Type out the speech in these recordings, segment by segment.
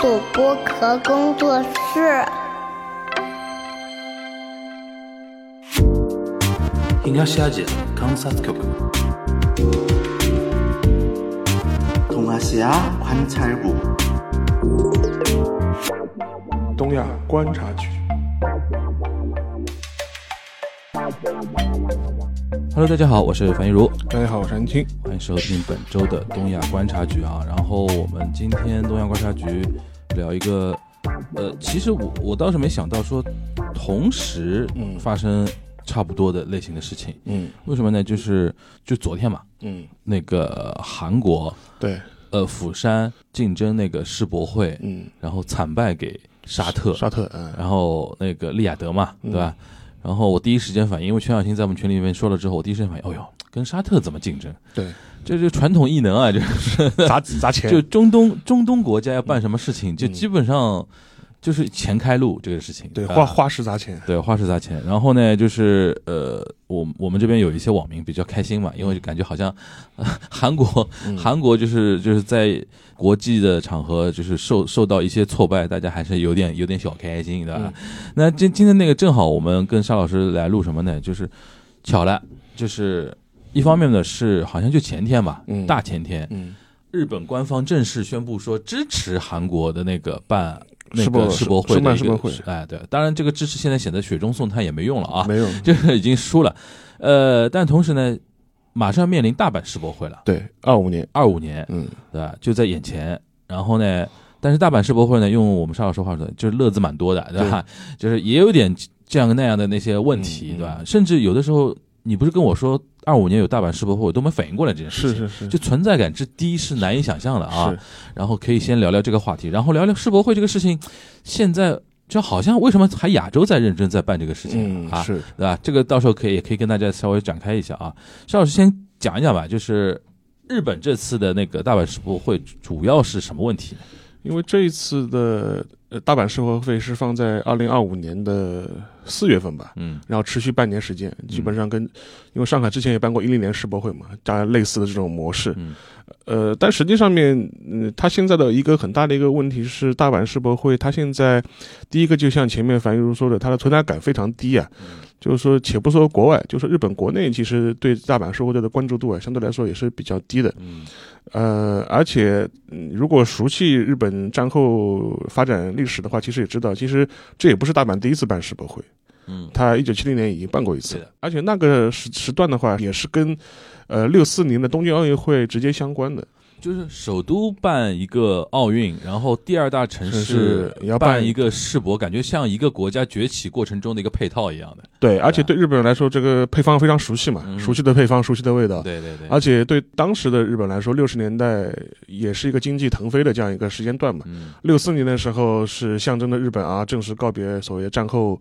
索剥壳工作室。东亚亚观察局。东亚西亚观察局。东亚观察局。Hello，大家好，我是樊玉如。大家好，我是安青，欢迎收听本周的东亚观察局啊。然后我们今天东亚观察局聊一个，呃，其实我我倒是没想到说同时嗯。发生差不多的类型的事情，嗯。为什么呢？就是就昨天嘛，嗯，那个韩国对，呃釜山竞争那个世博会，嗯，然后惨败给沙特，沙特，嗯，然后那个利雅得嘛，嗯。对吧？然后我第一时间反应，因为全小新在我们群里面说了之后，我第一时间反应，哦哟，跟沙特怎么竞争？对，这就传统异能啊，就是砸砸钱，就中东中东国家要办什么事情，就嗯基本上就是钱开路这个事情，啊对花花式砸钱，对花式砸钱。然后呢，就是呃，我我们这边有一些网民比较开心嘛，因为就感觉好像、呃 韩国嗯韩国就是就是在国际的场合就是受受到一些挫败，大家还是有点有点小开心，对吧？嗯那今今天那个正好我们跟沙老师来录什么呢？就是巧了，就是一方面呢是好像就前天吧，嗯。大前天，嗯，日本官方正式宣布说支持韩国的那个办那世博个世博会。哎，对，当然这个支持现在显得雪中送炭也没用了啊，没有，就 是已经输了，呃，但同时呢，马上面临大阪世博会了，对，二五年，二五年，嗯，对吧？就在眼前。然后呢，但是大阪世博会呢，用我们沙老师话说，就是乐子蛮多的，对吧？就是也有点这样那样的那些问题，对吧？甚至有的时候，你不是跟我说二五年有大阪世博会，我都没反应过来这件事情。是是是，就存在感之低是难以想象的啊。然后可以先聊聊这个话题，然后聊聊世博会这个事情。现在就好像为什么还亚洲在认真在办这个事情啊？嗯是，对吧？这个到时候可以也可以跟大家稍微展开一下啊。邵老师先讲一讲吧，就是日本这次的那个大阪世博会主要是什么问题？因为这一次的呃大阪世博会是放在二零二五年的四月份吧，嗯。然后持续半年时间，基本上跟因为上海之前也办过一零年世博会嘛，大概类似的这种模式，嗯呃，但实际上面，嗯，它现在的一个很大的一个问题是，大阪世博会它现在第一个就像前面樊玉茹说的，它的存在感非常低啊。就是说，且不说国外，就是日本国内，其实对大阪世博会的关注度啊，相对来说也是比较低的。嗯呃，而且，嗯如果熟悉日本战后发展历史的话，其实也知道，其实这也不是大阪第一次办世博会。嗯他一九七零年已经办过一次，而且那个时时段的话，也是跟呃六四年的东京奥运会直接相关的。就是首都办一个奥运，然后第二大城城市要办办一个世博，感觉像一个国家崛起过程中的一个配套一样的。对，而且对日本人来说，这个配方非常熟悉嘛，嗯熟悉的配方，熟悉的味道。对对对，而且对当时的日本来说，六十年代也是一个经济腾飞的这样一个时间段嘛。嗯六四年的时候是象征着日本啊正式告别所谓战后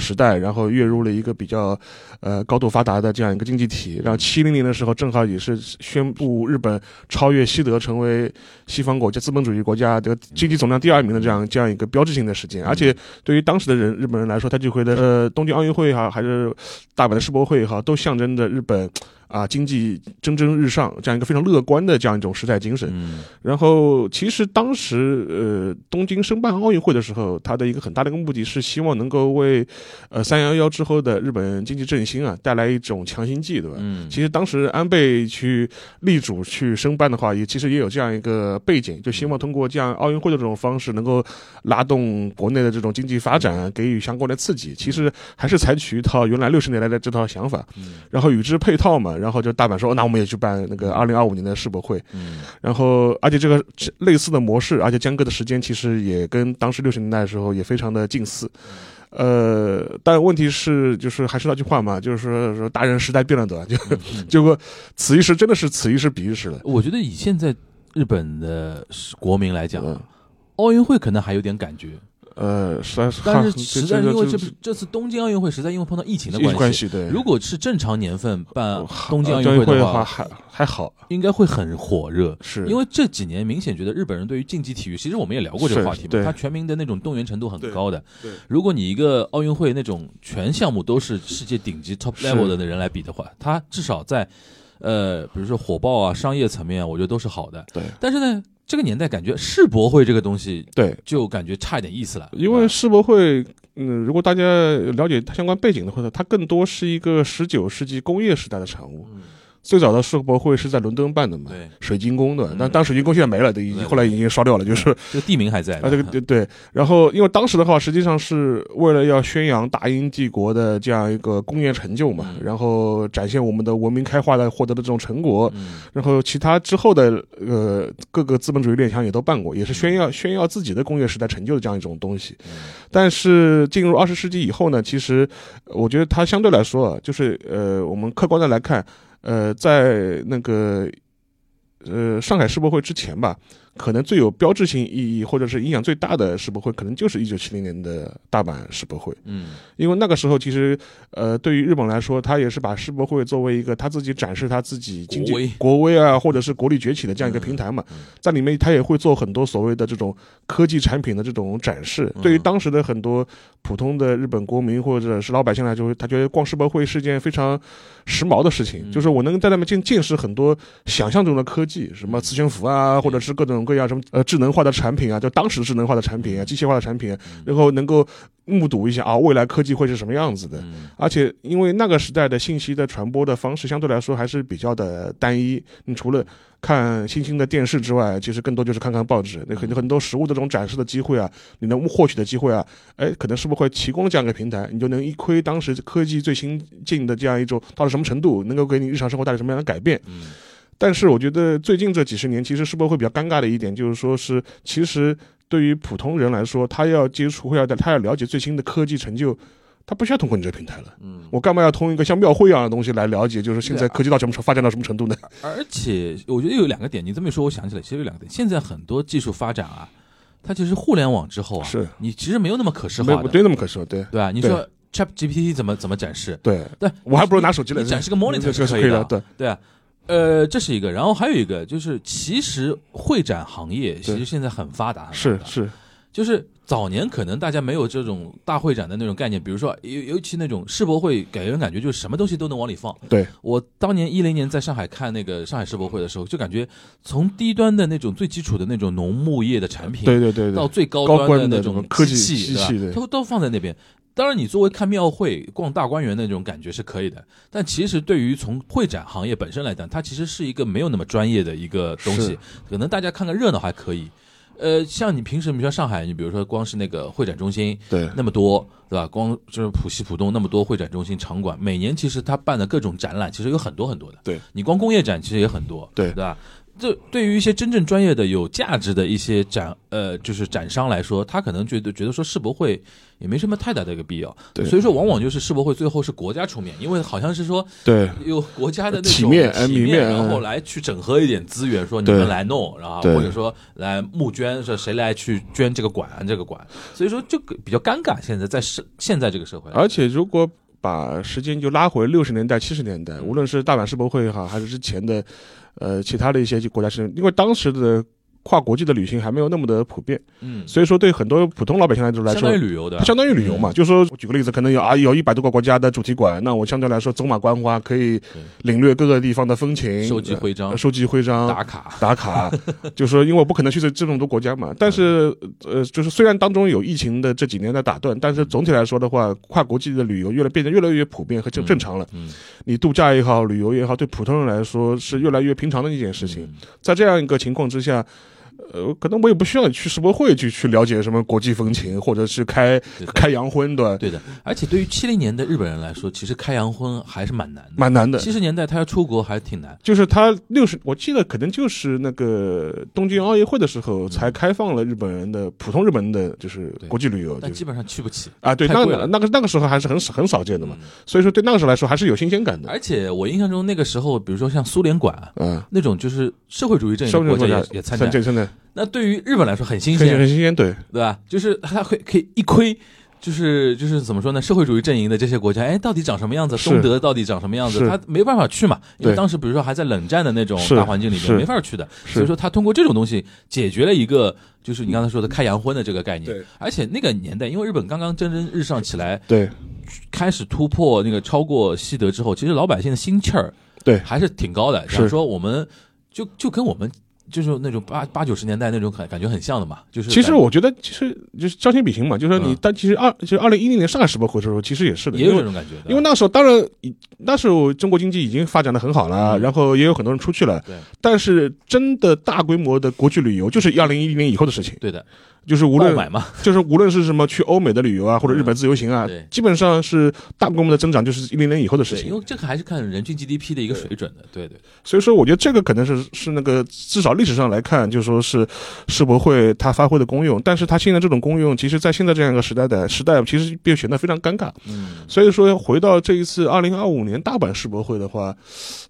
时代，然后跃入了一个比较呃高度发达的这样一个经济体。然后七零年的时候，正好也是宣布日本超越西德，成为西方国家资本主义国家的经济总量第二名的这样这样一个标志性的时间。而且对于当时的人日本人来说，他就会的呃东京奥运会哈，还是大阪的世博会哈，都象征着日本。啊，经济蒸蒸日上，这样一个非常乐观的这样一种时代精神。嗯然后，其实当时呃东京申办奥运会的时候，它的一个很大的一个目的是希望能够为呃三幺幺之后的日本经济振兴啊带来一种强心剂，对吧？嗯，其实当时安倍去力主去申办的话，也其实也有这样一个背景，就希望通过这样奥运会的这种方式，能够拉动国内的这种经济发展，给予相关的刺激。其实还是采取一套原来六十年代的这套想法，然后与之配套嘛，然后就大阪说，那我们也去办那个二零二五年的世博会，嗯然后而且这个类似的模式，而且间隔的时间其实也跟当时六十年代的时候也非常的近似。呃，但问题是，就是还是那句话嘛，就是说说大人时代变了，对吧？就 结果此一时真的是此一时彼一时了。我觉得以现在日本的国民来讲，嗯奥运会可能还有点感觉，呃，实在是，但是实在是因为这这次东京奥运会实在因为碰到疫情的关系，对。如果是正常年份办呃东京奥奥运会的话，还还好，应该会很火热。是因为这几年明显觉得日本人对于竞技体育，其实我们也聊过这个话题嘛，他全民的那种动员程度很高的。对如果你一个奥运会那种全项目都是世界顶级 top level 的人来比的话，他至少在呃，比如说火爆啊、商业层面啊，我觉得都是好的。对但是呢，这个年代感觉世博会这个东西对，就感觉差一点意思了，因为世博会，嗯，如果大家了解它相关背景的话，它更多是一个十九世纪工业时代的产物。嗯最早的世博会是在伦敦办的嘛，对水晶宫的嗯，但当水晶宫现在没了，对，已经后来已经烧掉了，就是这个地名还在啊，这个对对。然后因为当时的话，实际上是为了要宣扬大英帝国的这样一个工业成就嘛，嗯然后展现我们的文明开化的获得的这种成果，嗯然后其他之后的呃各个资本主义列强也都办过，也是炫耀炫耀自己的工业时代成就的这样一种东西。但是进入二十世纪以后呢，其实呃我觉得它相对来说啊，就是呃我们客观的来看，呃在那个呃上海世博会之前吧。可能最有标志性意义或者是影响最大的世博会，可能就是一九七零年的大阪世博会。嗯。因为那个时候，其实，呃，对于日本来说，他也是把世博会作为一个他自己展示他自己经济国威。啊，或者是国力崛起的这样一个平台嘛在里面他也会做很多所谓的这种科技产品的这种展示。嗯。对于当时的很多普通的日本国民或者是老百姓来说，他觉得逛世博会是件非常时髦的事情，嗯。就是我能在那边见见识很多想象中的科技，什么磁悬浮啊，或者是各种各样什么呃智能化的产品啊，就当时智能化的产品啊，机械化的产品啊，然后能够目睹一下啊未来科技会是什么样子的。嗯而且因为那个时代的信息的传播的方式相对来说还是比较的单一，你除了看新兴的电视之外，其实更多就是看看报纸。那很很多实物的这种展示的机会啊，你能获取的机会啊，哎，可能是不是会提供这样一个平台，你就能一窥当时科技最新进的这样一种到了什么程度，能够给你日常生活带来什么样的改变。嗯但是我觉得最近这几十年，其实世博会比较尴尬的一点就是说是，其实对于普通人来说，他要接触或要他要了解最新的科技成就，他不需要通过你这个平台了。嗯，我干嘛要通一个像庙会一样的东西来了解？就是现在科技到什么程发展到什么程度呢？而且我觉得有两个点，你这么一说，我想起来，其实有两个点。现在很多技术发展啊，它其实互联网之后啊，是你其实没有那么可视化的，没不对那么可说，对对吧？你说 Chat GPT 怎么怎么展示？对，对，我还不如拿手机来展示个 monitor 这是可以的 是可以的，对对啊，呃，这是一个，然后还有一个就是，其实会展行业其实现在很发达，是是，就是早年可能大家没有这种大会展的那种概念，比如说尤尤其那种世博会，给人感觉就是什么东西都能往里放。对我当年一零年在上海看那个上海世博会的时候，就感觉从低端的那种最基础的那种农牧业的产品，对对对对，到最高高端的那种科技机器，对吧都都放在那边。当然，你作为看庙会、逛大观园的那种感觉是可以的，但其实对于从会展行业本身来讲，它其实是一个没有那么专业的一个东西，可能大家看看热闹还可以。呃，像你平时，比如说上海，你比如说光是那个会展中心对那么多，对吧？光就是浦西浦东那么多会展中心场馆，每年其实他办的各种展览，其实有很多很多的。对你光工业展其实也很多，对对吧？这对于一些真正专业的、有价值的一些展，呃，就是展商来说，他可能觉得觉得说世博会也没什么太大的一个必要，对。所以说往往就是世博会最后是国家出面，因为好像是说对。有国家的那种体面哎体面然后嗯。来去整合一点资源，说你们来弄，然后或者说来募捐，说谁来去捐这个馆这个馆，所以说就比较尴尬。现在在社现在这个社会，而且如果把时间就拉回六十年代、七十年嗯。代，无论是大阪世博会也好，还是之前的呃其他的一些国家事情，因为当时的跨国际的旅行还没有那么的普遍，嗯，所以说对很多普通老百姓来说来相当于旅游的，相当于旅游嘛，就说我举个例子，可能有啊有一百多个国家的主题馆，那我相对来说走马观花，可以领略各个地方的风情，收集徽章。呃收集徽章，打卡，打卡，就说因为我不可能去这这么多国家嘛，但是呃，就是虽然当中有疫情的这几年的打断，但是总体来说的话，跨国际的旅游越来变得越来越普遍和正正常了。嗯，你度假也好，旅游也好，对普通人来说是越来越平常的一件事情。嗯。在这样一个情况之下。呃，可能我也不需要去世博会去去了解什么国际风情，或者是开开洋荤，对吧？对的。而且对于七零年的日本人来说，其实开洋荤还是蛮难的。蛮难的。七十年代他要出国还挺难，就是他六十，我记得可能就是那个东京奥运会的时候才开放了日本人的普通日本人的就是国际旅游，但基本上去不起。啊，对，那个那个那个时候还是很很少见的嘛，嗯所以说对那个时候来说还是有新鲜感的。而且我印象中那个时候，比如说像苏联馆嗯，那种就是社会主义阵营国家也也参加，那对于日本来说很新鲜，很新鲜，对对吧？就是他会可以一窥，就是就是怎么说呢？社会主义阵营的这些国家，哎，到底长什么样子？东德到底长什么样子？是他没办法去嘛，因为当时比如说还在冷战的那种大环境里面，没法去的。所以说他通过这种东西解决了一个，就是你刚才说的开洋荤的这个概念。对而且那个年代，因为日本刚刚蒸蒸日上起来，对开始突破那个超过西德之后，其实老百姓的心气儿对还是挺高的，是想说我们就就跟我们就是那种八八九十年代那种感感觉很像的嘛，就是其实我觉得，其实就是将心比心嘛，就是说你嗯，但其实二就是二零一零年上海世博会的时候，其实也是的，也有这种感觉的，因为那时候当然，那时候中国经济已经发展的很好了，嗯。然后也有很多人出去了，对。但是真的大规模的国际旅游，就是二零一零年以后的事情，对的，就是无论 就是无论是什么去欧美的旅游啊，或者日本自由行啊嗯，基本上是大规模的增长，就是一零年以后的事情，因为。这个还是看人均 GDP 的一个水准的，对对，所以说，我觉得这个可能是是那个至少历史上来看，就说是世博会它发挥的功用，但是它现在这种功用，其实在现在这样一个时代的时代，其实变显得非常尴尬。嗯，所以说，回到这一次二零二五年大阪世博会的话，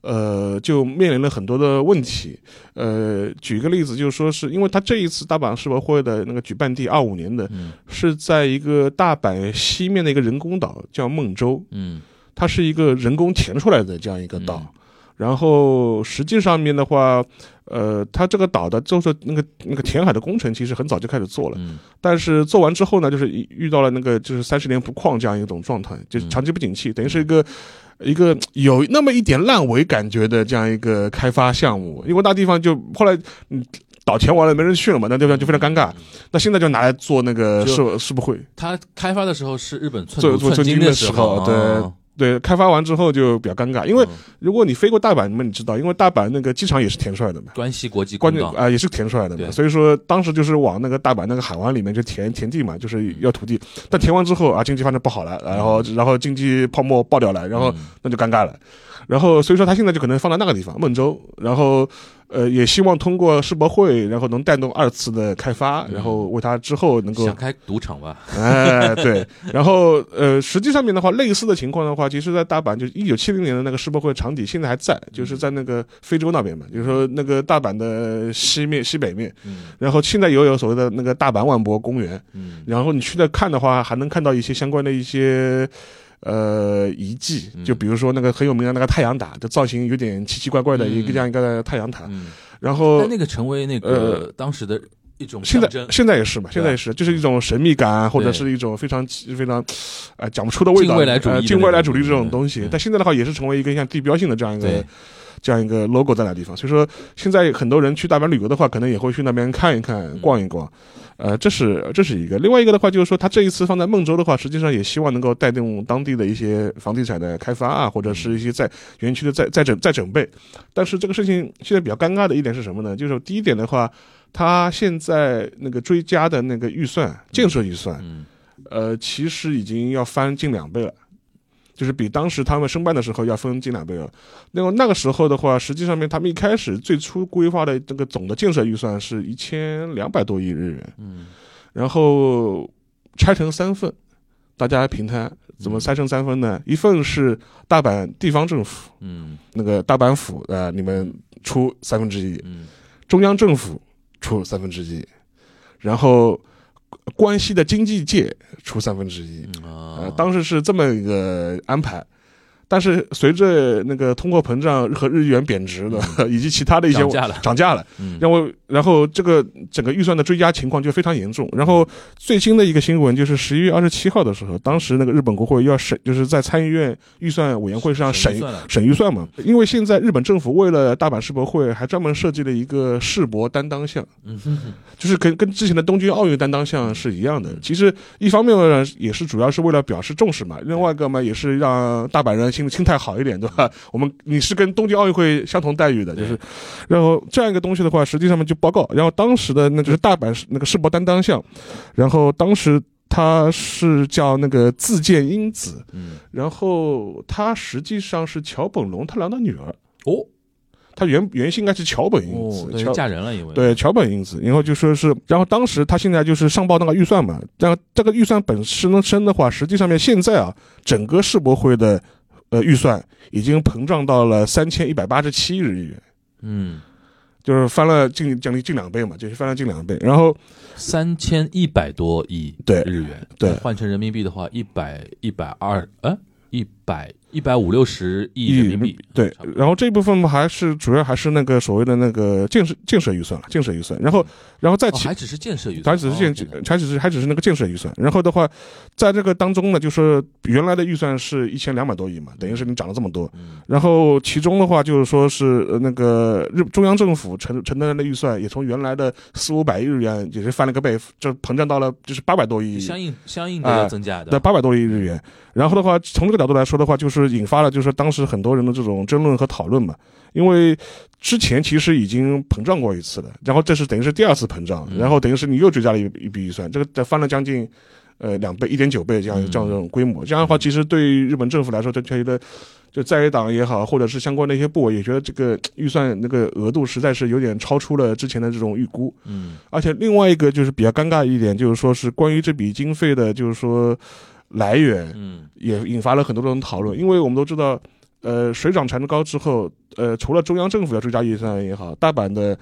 呃，就面临了很多的问题。呃，举一个例子，就是说是因为它这一次大阪世博会的那个举办地二五年的，嗯。是在一个大阪西面的一个人工岛，叫孟州，嗯。它是一个人工填出来的这样一个岛。嗯。然后实际上面的话，呃，它这个岛的就是那个那个填海的工程，其实很早就开始做了。嗯。但是做完之后呢，就是遇遇到了那个就是三十年不矿这样一种状态，就是长期不景气，等于是一个一个有那么一点烂尾感觉的这样一个开发项目。因为那地方就后来嗯岛填完了没人去了嘛，那地方就非常尴尬。那现在就拿来做那个就世世博会，它开发的时候是日本寸做寸做金的金的时时候，对哦。对，开发完之后就比较尴尬，因为嗯。如果你飞过大阪，你们你知道，因为大阪那个机场也是填出来的嘛。关西国际关啊、也是填出来的嘛，所以说当时就是往那个大阪那个海湾里面就填填地嘛，就是要土地。但填完之后啊，经济发展不好了，然后然后经济泡沫爆掉了，然后嗯。那就尴尬了。然后所以说他现在就可能放在那个地方孟州，然后呃也希望通过世博会，然后能带动二次的开发，然后为他之后能够想开赌场吧，哎，对，然后呃，实际上面的话，类似的情况的话，其实，在大阪就是一九七零年的那个世博会场地现在还在，就是在那个非洲那边嘛，就是说那个大阪的西面、西北面，嗯。然后现在也有所谓的那个大阪万博公园，嗯。然后你去那看的话，还能看到一些相关的一些。呃，遗迹，就比如说那个很有名的那个太阳塔，就造型有点奇奇怪怪的一个嗯这样一个太阳塔。嗯，然后但那个成为那个当时的一种现在现在也是嘛，现在也是，就是一种神秘感，或者是一种非常非常，呃，讲不出的味道，近未来主义近未来主义这种东西。嗯。但现在的话，也是成为一个像地标性的这样一个对这样一个 logo 在那地方。所以说，现在很多人去大阪旅游的话，可能也会去那边看一看、逛一逛。呃，这是这是一个。另外一个的话，就是说，他这一次放在孟州的话，实际上也希望能够带动当地的一些房地产的开发啊，或者是一些在园区的再再整再整备。但是这个事情现在比较尴尬的一点是什么呢？就是第一点的话，他现在那个追加的那个预算，建设预算，嗯呃，其实已经要翻近两倍了，就是比当时他们申办的时候要分近两倍了。那么那个时候的话，实际上面他们一开始最初规划的这个总的建设预算是一千两百多亿日元，嗯然后拆成三份，大家平摊。怎么拆成三份呢？一份是大阪地方政府，嗯那个大阪府，呃，你们出三分之一，嗯中央政府出三分之一，然后关西的经济界出三分之一。呃，当时是这么一个安排，但是随着那个通货膨胀和日元贬值的，以及其他的一些涨价了。涨价了，嗯。然后然后这个整个预算的追加情况就非常严重。然后最新的一个新闻就是十一月二十七号的时候，当时那个日本国会要审，就是在参议院预算委员会上审审预算嘛。因为现在日本政府为了大阪世博会，还专门设计了一个世博担当项，嗯。就是跟跟之前的东京奥运担当项是一样的。其实一方面呢，也是主要是为了表示重视嘛；另外一个嘛，也是让大阪人心心态好一点，对吧？我们你是跟东京奥运会相同待遇的，就是，然后这样一个东西的话，实际上面就报告，然后当时的那就是大阪那个世博担当项，然后当时。他是叫那个自见英子，嗯。然后他实际上是桥本龙太郎的女儿，哦。他原原姓应该是桥本英哦子，，对桥嫁人了，因为。对，桥本英子，然后就说是，然后当时他现在就是上报那个预算嘛，然后这个预算本身身的话，实际上面现在啊，整个世博会的呃预算已经膨胀到了三千一百八十七亿日元，嗯。就是翻了近将近近两倍嘛，就是翻了近两倍。然后三千一百多亿对日元，对。换成人民币的话，一百一百二呃一百一百五六十亿人民币，对然后这一部分嘛，还是主要还是那个所谓的那个建设建设预算了，建设预算，然后然后再起哦还只是建设预算，还只是建哦，还只是还只是那个建设预算。然后的话，在这个当中呢，就是原来的预算是一千两百多亿嘛，等于是你涨了这么多。嗯然后其中的话，就是说是呃那个日中央政府承承担的预算也从原来的四五百亿日元，也是翻了个倍，就膨胀到了就是八百多亿。相应相应的要增加的，对，八百多亿日元。然后的话，从这个角度来说的话，就是引发了就是当时很多人的这种争论和讨论嘛。因为之前其实已经膨胀过一次了，然后这是等于是第二次膨胀，嗯然后等于是你又追加了一一笔预算，这个再翻了将近。呃，两倍、一点九倍这样嗯这样这种规模，这样的话，其实对于日本政府来说，他觉得，就在野党也好，或者是相关的一些部委也觉得这个预算那个额度实在是有点超出了之前的这种预估。嗯而且另外一个就是比较尴尬一点，就是说是关于这笔经费的，就是说来源嗯也引发了很多种讨论。因为我们都知道，呃，水涨船高之后，呃，除了中央政府要追加预算也好，大阪的。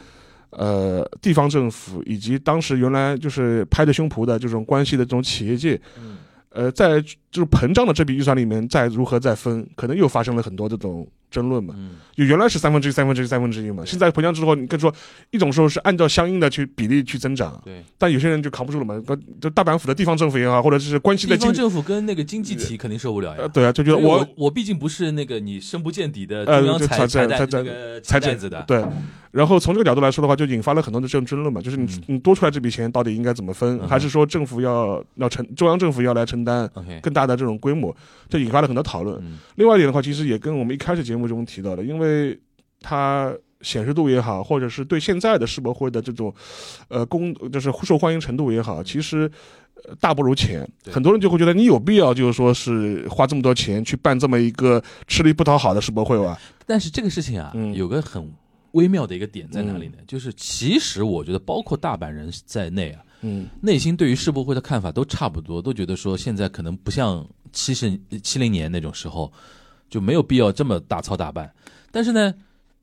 呃，地方政府以及当时原来就是拍着胸脯的这种关系的这种企业界，嗯呃，在就是膨胀的这笔预算里面，再如何再分，可能又发生了很多这种争论嘛。嗯就原来是三分之一、三分之一、三分之一嘛，现在膨胀之后，你跟说一种时候是按照相应的去比例去增长，对，但有些人就扛不住了嘛，就大阪府的地方政府也好，或者是关系的经地方政府跟那个经济体肯定受不了呃，呀。对啊，就觉得我我我毕竟不是那个你深不见底的呃中央财就财财财袋子的，对，然后从这个角度来说的话，就引发了很多的这种争论嘛，就是你嗯你多出来这笔钱到底应该怎么分，嗯还是说政府要要承中央政府要来承担更大的这种规模，这引发了很多讨论。嗯另外一点的话，其实也跟我们一开始节目中提到的，因为它显示度也好，或者是对现在的世博会的这种，呃，公就是受欢迎程度也好，其实。呃大不如前，很多人就会觉得你有必要，就是说是花这么多钱去办这么一个吃力不讨好的世博会吧？但是这个事情啊，嗯有个很微妙的一个点在哪里呢？就是其实我觉得，包括大阪人在内啊，嗯内心对于世博会的看法都差不多，都觉得说现在可能不像七十七零年那种时候，就没有必要这么大操大办。但是呢，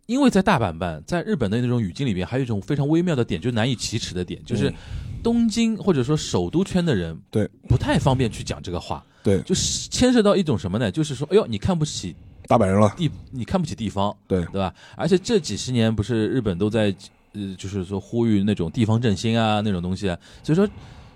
因为在大阪办，在日本的那种语境里边，还有一种非常微妙的点，就是难以启齿的点，就是嗯东京或者说首都圈的人，对，不太方便去讲这个话，对，就是牵涉到一种什么呢？就是说，哎呦，你看不起大阪人了，地，你看不起地方，对对吧？而且这几十年不是日本都在呃，就是说呼吁那种地方振兴啊，那种东西啊，所以说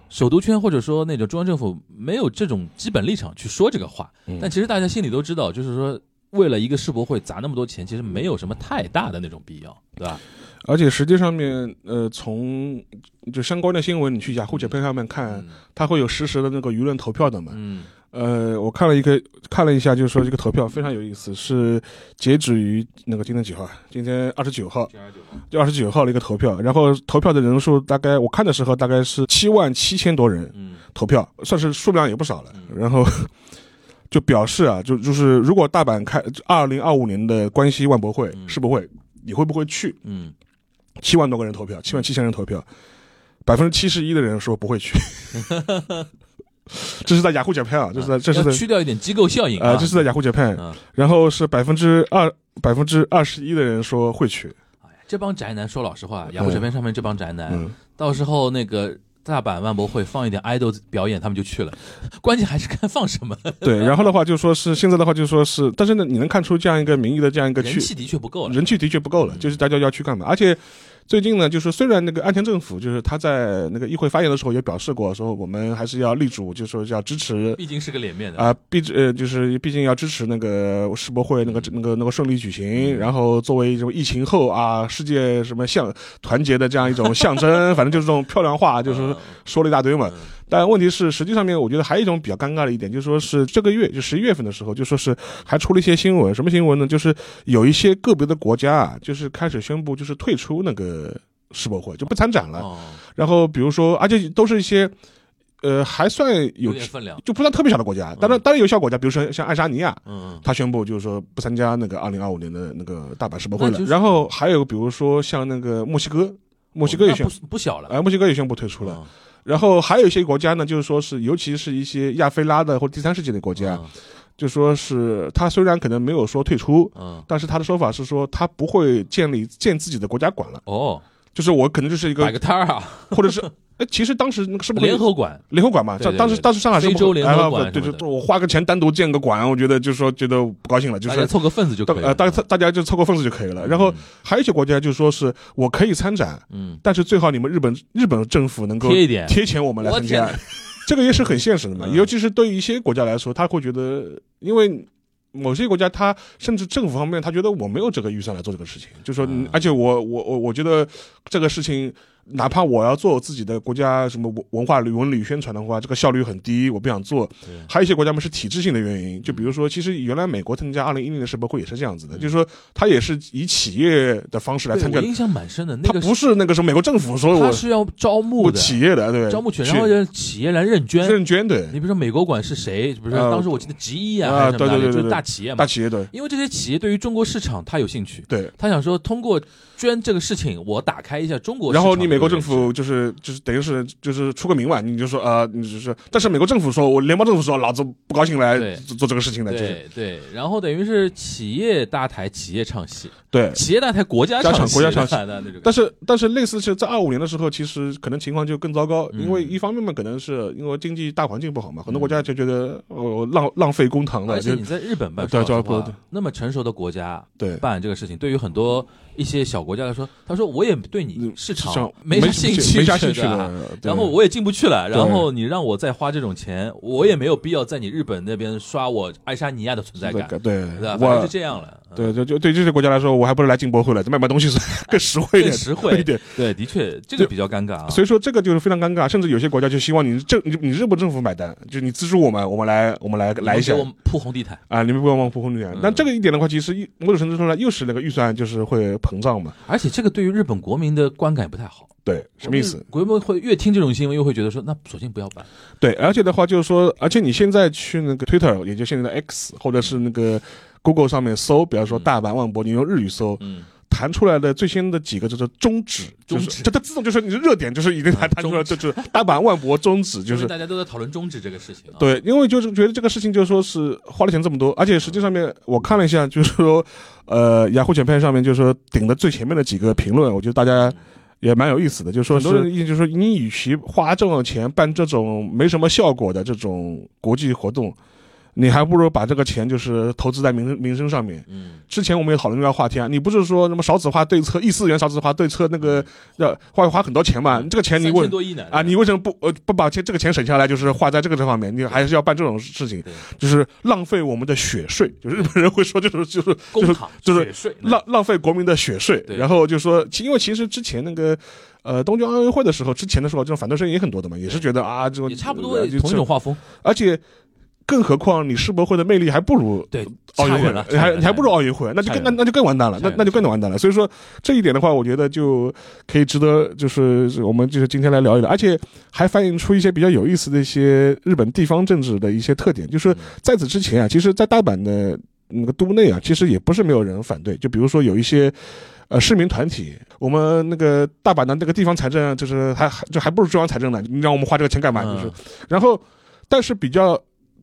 首都圈或者说那种中央政府没有这种基本立场去说这个话。嗯但其实大家心里都知道，就是说为了一个世博会砸那么多钱，其实没有什么太大的那种必要，对吧？而且实际上面，呃，从就相关的新闻，你去雅虎 Japan 上面看，嗯它会有实时的那个舆论投票的嘛。嗯呃，我看了一个，看了一下，就是说这个投票非常有意思，是截止于那个今天几号啊？今天二十九号，就二十九号的一个投票，然后投票的人数大概我看的时候大概是七万七千多人嗯投票，算是数量也不少了。嗯然后 就表示啊，就就是如果大阪开二零二五年的关西万博会、嗯世博会，你会不会去？嗯，七万多个人投票，七万七千人投票，百分之七十一的人说不会去。这是在雅虎 Japan 啊，这是在这是在去掉一点机构效应啊，呃，这是在雅虎 Japan，嗯然后是百分之二百分之二十一的人说会去，这帮宅男说老实话，雅虎这边上面这帮宅男，嗯，到时候那个大阪万博会放一点 idol 表演，他们就去了。关键还是看放什么，对，然后的话就说是现在的话就说是，但是呢，你能看出这样一个民意的这样一个去人气的确不够了。人气的确不够了，就是大家要去干嘛？而且最近呢，就是虽然那个安田政府就是他在那个议会发言的时候也表示过，说我们还是要力主，就是说要支持毕竟是个脸面的。啊，毕呃就是毕竟要支持那个世博会那个那个那个顺利举行，然后作为一种疫情后啊世界什么象团结的这样一种象征，反正就是这种漂亮话，就是说了一大堆嘛。但问题是，实际上面我觉得还有一种比较尴尬的一点，就是说是这个月就十一月份的时候，就说是还出了一些新闻，什么新闻呢？就是有一些个别的国家啊，就是开始宣布就是退出那个世博会，就不参展了。哦，然后比如说，而且都是一些呃还算有有点分量。就不算特别小的国家，当然当然有小国家，比如说像爱沙尼亚，嗯他宣布就是说不参加那个二零二五年的那个大阪世博会了。就是然后还有比如说像那个墨西哥，墨西哥也宣布不，不小了。哎，墨西哥也宣布退出了。嗯然后还有一些国家呢，就是说是尤其是一些亚非拉的或者第三世界的国家，就说是他虽然可能没有说退出，嗯，但是他的说法是说他不会建立建自己的国家馆了。哦，就是我可能就是一个摆个摊儿啊，或者是哎，其实当时那个是不是联合馆，联合馆嘛？当当时对对对当时上海是非洲联合馆哎对，什么的就我花个钱单独建个馆，我觉得就是说觉得不高兴了，就是凑个份子就可以了。大呃大家大家就凑个份子就可以了。然后还有一些国家就说是我可以参展，嗯，但是最好你们日本日本政府能够贴一点贴钱我们来参加，这个也是很现实的嘛。嗯尤其是对于一些国家来说，他会觉得，因为某些国家他甚至政府方面他觉得我没有这个预算来做这个事情，就说，嗯而且我我我我觉得这个事情。哪怕我要做我自己的国家什么文文化旅文旅宣传的话，这个效率很低，我不想做。对还有一些国家嘛是体制性的原因，就比如说，其实原来美国参加二零一零的世博会也是这样子的，就是说他也是以企业的方式来参加印象蛮深的。那个不是那个时候美国政府说我他是要招募的，企业的，对，招募权，去然后让企业来认捐。认捐对你比如说美国馆是谁？比如说呃当时我记得吉一啊，对对对对大企业嘛大。企业对，因为这些企业对于中国市场他有兴趣，对。他想说通过捐这个事情，我打开一下中国然。后你美国政府就是就是等于是就是出个名嘛，你就说啊、你就是，但是美国政府说，我联邦政府说，老子不高兴来做做这个事情的，就是对对，然后等于是企业搭台，企业唱戏，对。企业搭台，国家家唱戏，国家唱戏。但是但是类似是在二五年的时候，其实可能情况就更糟糕，嗯因为一方面嘛，可能是因为经济大环境不好嘛，很多国家就觉得呃浪浪费公堂的，就而且你在日本办，对说老实话对对那么成熟的国家对办这个事情，对于很多一些小国家来说，他说我也对你市场场没啥兴趣，没啥兴趣的，然后我也进不去了，然后你让我再花这种钱，我也没有必要在你日本那边刷我爱沙尼亚的存在感，对对吧？反正我是这样了。嗯对，就就对这些国家来说，我还不如来进博会了，卖卖东西是 更实惠一点，更实惠一点。对，的确这个比较尴尬啊。所以说这个就是非常尴尬，甚至有些国家就希望你政你你日本政府买单，就你资助我们，我们来我们来来一下给我们铺红地毯，啊，你们不要忘铺红地毯嗯。那这个一点的话，其实一某种程度上来又是那个预算就是会膨胀嘛。而且这个对于日本国民的观感也不太好。对，什么意思？国民会越听这种新闻，又会觉得说，那索性不要办。对，而且的话就是说，而且你现在去那个 Twitter，也就现在的 X，或者是那个 Google 上面搜，比方说嗯。大阪万博，你用日语搜，嗯，弹出来的最新的几个就是终止，就是终止这它自动就是你的热点，就是已经弹啊 弹出来，终就是大阪万博终止，就是。大家都在讨论终止这个事情啊。对，因为就是觉得这个事情就是说是花了钱这么多，而且实际上面我看了一下，就是说，呃，雅虎简片上面就是说顶的最前面的几个评论，我觉得大家也蛮有意思的，就是说很多人的意见就是说，你与其花这种钱办这种没什么效果的这种国际活动。你还不如把这个钱就是投资在民生民生上面。嗯，之前我们也讨论这个话题啊，你不是说什么少子化对策、一四元少子化对策那个要花花很多钱嘛？这个钱你三问啊，你为什么不呃不把钱这个钱省下来，就是花在这个这方面？你还是要办这种事情，就是浪费我们的血税。就是日本人会说，就是就是就是就是浪浪费国民的血税。然后就说，其因为其实之前那个呃东京奥运会的时候，之前的时候，这种反对声音也很多的嘛，也是觉得啊，这种也差不多呃同一种画风。而且。更何况你世博会的魅力还不如对，奥运会了，差远了还还不如奥运会，那就更那那就更完蛋了，那那就更完蛋了。所以说这一点的话，我觉得就可以值得，就是我们就是今天来聊一聊，而且还反映出一些比较有意思的一些日本地方政治的一些特点。就是在此之前啊，其实，在大阪的那个都内啊，其实也不是没有人反对，就比如说有一些。呃，市民团体，我们那个大阪的那个地方财政，就是还还就还不如中央财政呢。你让我们花这个钱干嘛？就是，然后，但是比较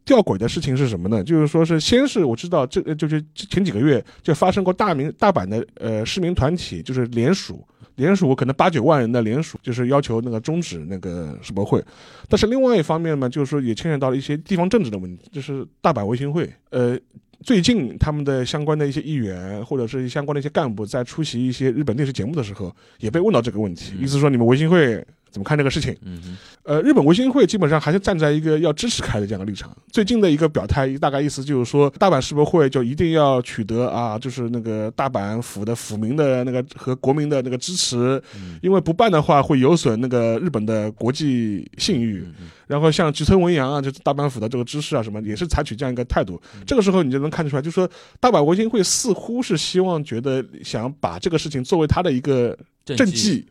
吊诡的事情是什么呢？就是说是先是我知道这就是前几个月就发生过大明大阪的呃市民团体就是联署。联署可能八九万人的联署，就是要求那个终止那个世博会。但是另外一方面呢，就是说也牵扯到了一些地方政治的问题，就是大阪维新会，呃，最近他们的相关的一些议员或者是相关的一些干部在出席一些日本电视节目的时候，也被问到这个问题，意思说你们维新会怎么看这个事情？嗯，呃，日本维新会基本上还是站在一个要支持开的这样的立场。最近的一个表态，大概意思就是说，大阪世博会就一定要取得啊，就是那个大阪府的府民的那个和国民的那个支持，因为不办的话会有损那个日本的国际信誉。然后像吉村文洋啊，就是大阪府的这个知事啊什么，也是采取这样一个态度。这个时候你就能看得出来，就是说大阪维新会似乎是希望觉得想把这个事情作为他的一个政绩，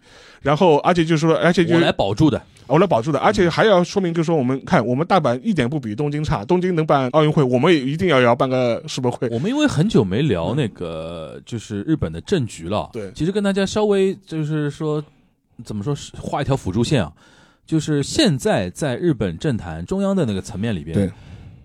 然后而且就是说，而且就我来保住的，我来保住的，而且还要说明，就是说我们看我们大阪一点不比东京差，东京能办奥运会，我们也一定要要办个世博会。我们因为很久没聊那个就是日本的政局了，对。其实跟大家稍微就是说怎么说是画一条辅助线啊，就是现在在日本政坛中央的那个层面里边，对，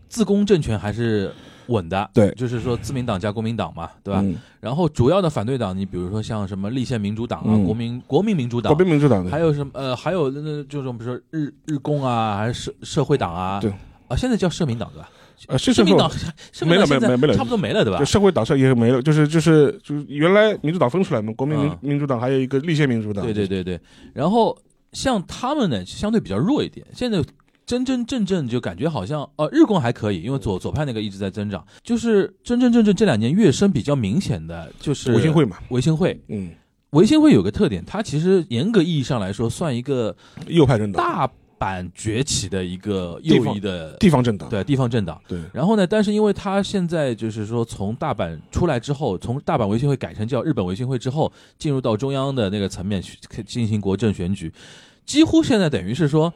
自公政权还是稳的，对就是说自民党加国民党嘛，对吧？嗯然后主要的反对党，你比如说像什么立宪民主党啊、嗯国民国民民主党国，民民主党，还有什么呃，还有那那这种比如说日日共啊，还是社社会党啊，对啊，现在叫社民党对吧？呃，社民党，社民党没了现在没了没了差不多没了对吧就？社会党社也没了，就是就是就是原来民主党分出来嘛，国民民嗯民主党还有一个立宪民主党，对对对对，然后像他们呢，相对比较弱一点。现在真真正正就感觉好像，呃，日共还可以，因为左左派那个一直在增长。就是真真正正这两年跃升比较明显的，就是维新会嘛，维新会，嗯，维新会有个特点，它其实严格意义上来说，算一个右派政党，大阪崛起的一个右翼的地方政党，对地方政党。对然后呢，但是因为他现在就是说从大阪出来之后，从大阪维新会改成叫日本维新会之后，进入到中央的那个层面去进行国政选举，几乎现在等于是说。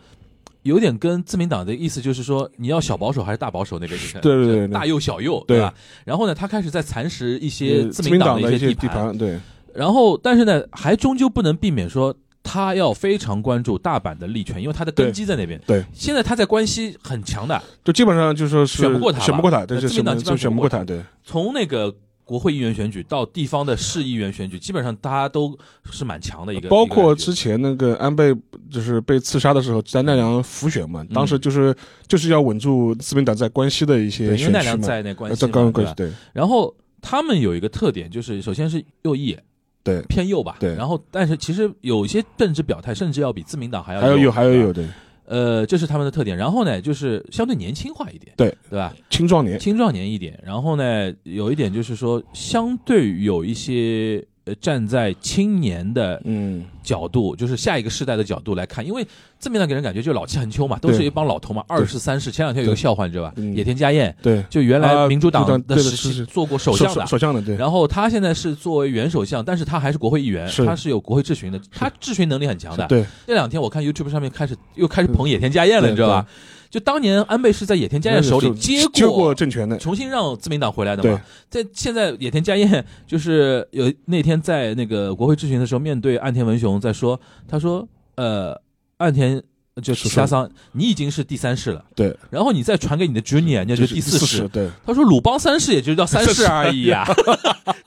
有点跟自民党的意思就是说，你要小保守还是大保守那个意思？对对对对。大右小右，对。吧？然后呢，他开始在蚕食一些呃自民党的一些一地盘，对。然后，但是呢，还终究不能避免说他要非常关注大阪的利权，因为他的根基在那边。对，现在他在关系很强的，就基本上就是说是选不过他选不过他，但是自民党基本上选不过他，对。从那个国会议员选举到地方的市议员选举，基本上大家都是蛮强的一个。包括之前那个安倍就是被刺杀的时候，在奈良辅选嘛，当时就是就是要稳住自民党在关西的一些对，因为奈良在那关呃系嘛，在关关系，对然后他们有一个特点，就是首先是右翼，对，偏右吧。对。然后，但是其实有一些政治表态，甚至要比自民党还要还有有还有有对呃，这是他们的特点。然后呢，就是相对年轻化一点，对对吧？青壮年，青壮年一点。然后呢，有一点就是说，相对于有一些呃站在青年的嗯，角度，就是下一个世代的角度来看，因为字面上给人感觉就老气横秋嘛，都是一帮老头嘛，二世三世。前两天有个笑话，你知道吧？嗯。野田佳彦对，就原来啊民主党的的时期做过首相的。首相的对，然后他现在是作为原首相，但是他还是国会议员，他是有国会质询的，他质询能力很强的。对。这两天我看 YouTube 上面开始又开始捧野田佳彦了，你知道吧？就当年安倍是在野田佳彦手里接接过政权的，重新让自民党回来的嘛。在现在野田佳彦就是有那天在那个国会质询的时候，面对岸田文雄在说，他说：“呃，岸田就是加桑，你已经是第三世了，对，然后你再传给你的 junior，那就第四世。对，他说：“鲁邦三世也就叫三 世而已啊，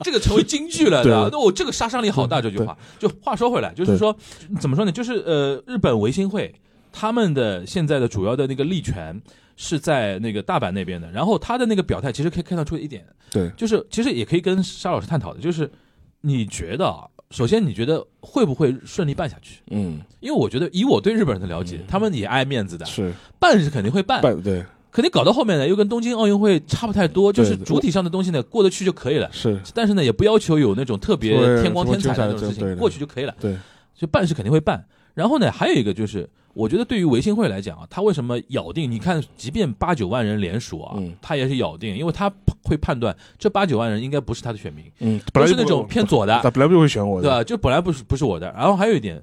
这个成为京剧了，对吧？那我这个杀伤力好大。这句话，就话说回来，就是说怎么说呢？就是呃，日本维新会他们的现在的主要的那个利权是在那个大阪那边的，然后他的那个表态其实可以看得出一点，对，就是其实也可以跟沙老师探讨的，就是你觉得啊，首先你觉得会不会顺利办下去？嗯，因为我觉得以我对日本人的了解，他们也爱面子的，是。办是肯定会办，办对。肯定搞到后面呢，又跟东京奥运会差不太多，就是主体上的东西呢过得去就可以了。是，但是呢，也不要求有那种特别天光天彩的那种事情，过去就可以了。对，就办是肯定会办。然后呢，还有一个就是，我觉得对于维新会来讲啊，他为什么咬定？你看，即便八九万人联署啊，嗯他也是咬定，因为他会判断这八九万人应该不是他的选民，嗯，本来不是那种偏左的，他本来不会选我的，对吧？就本来不是不是我的。然后还有一点，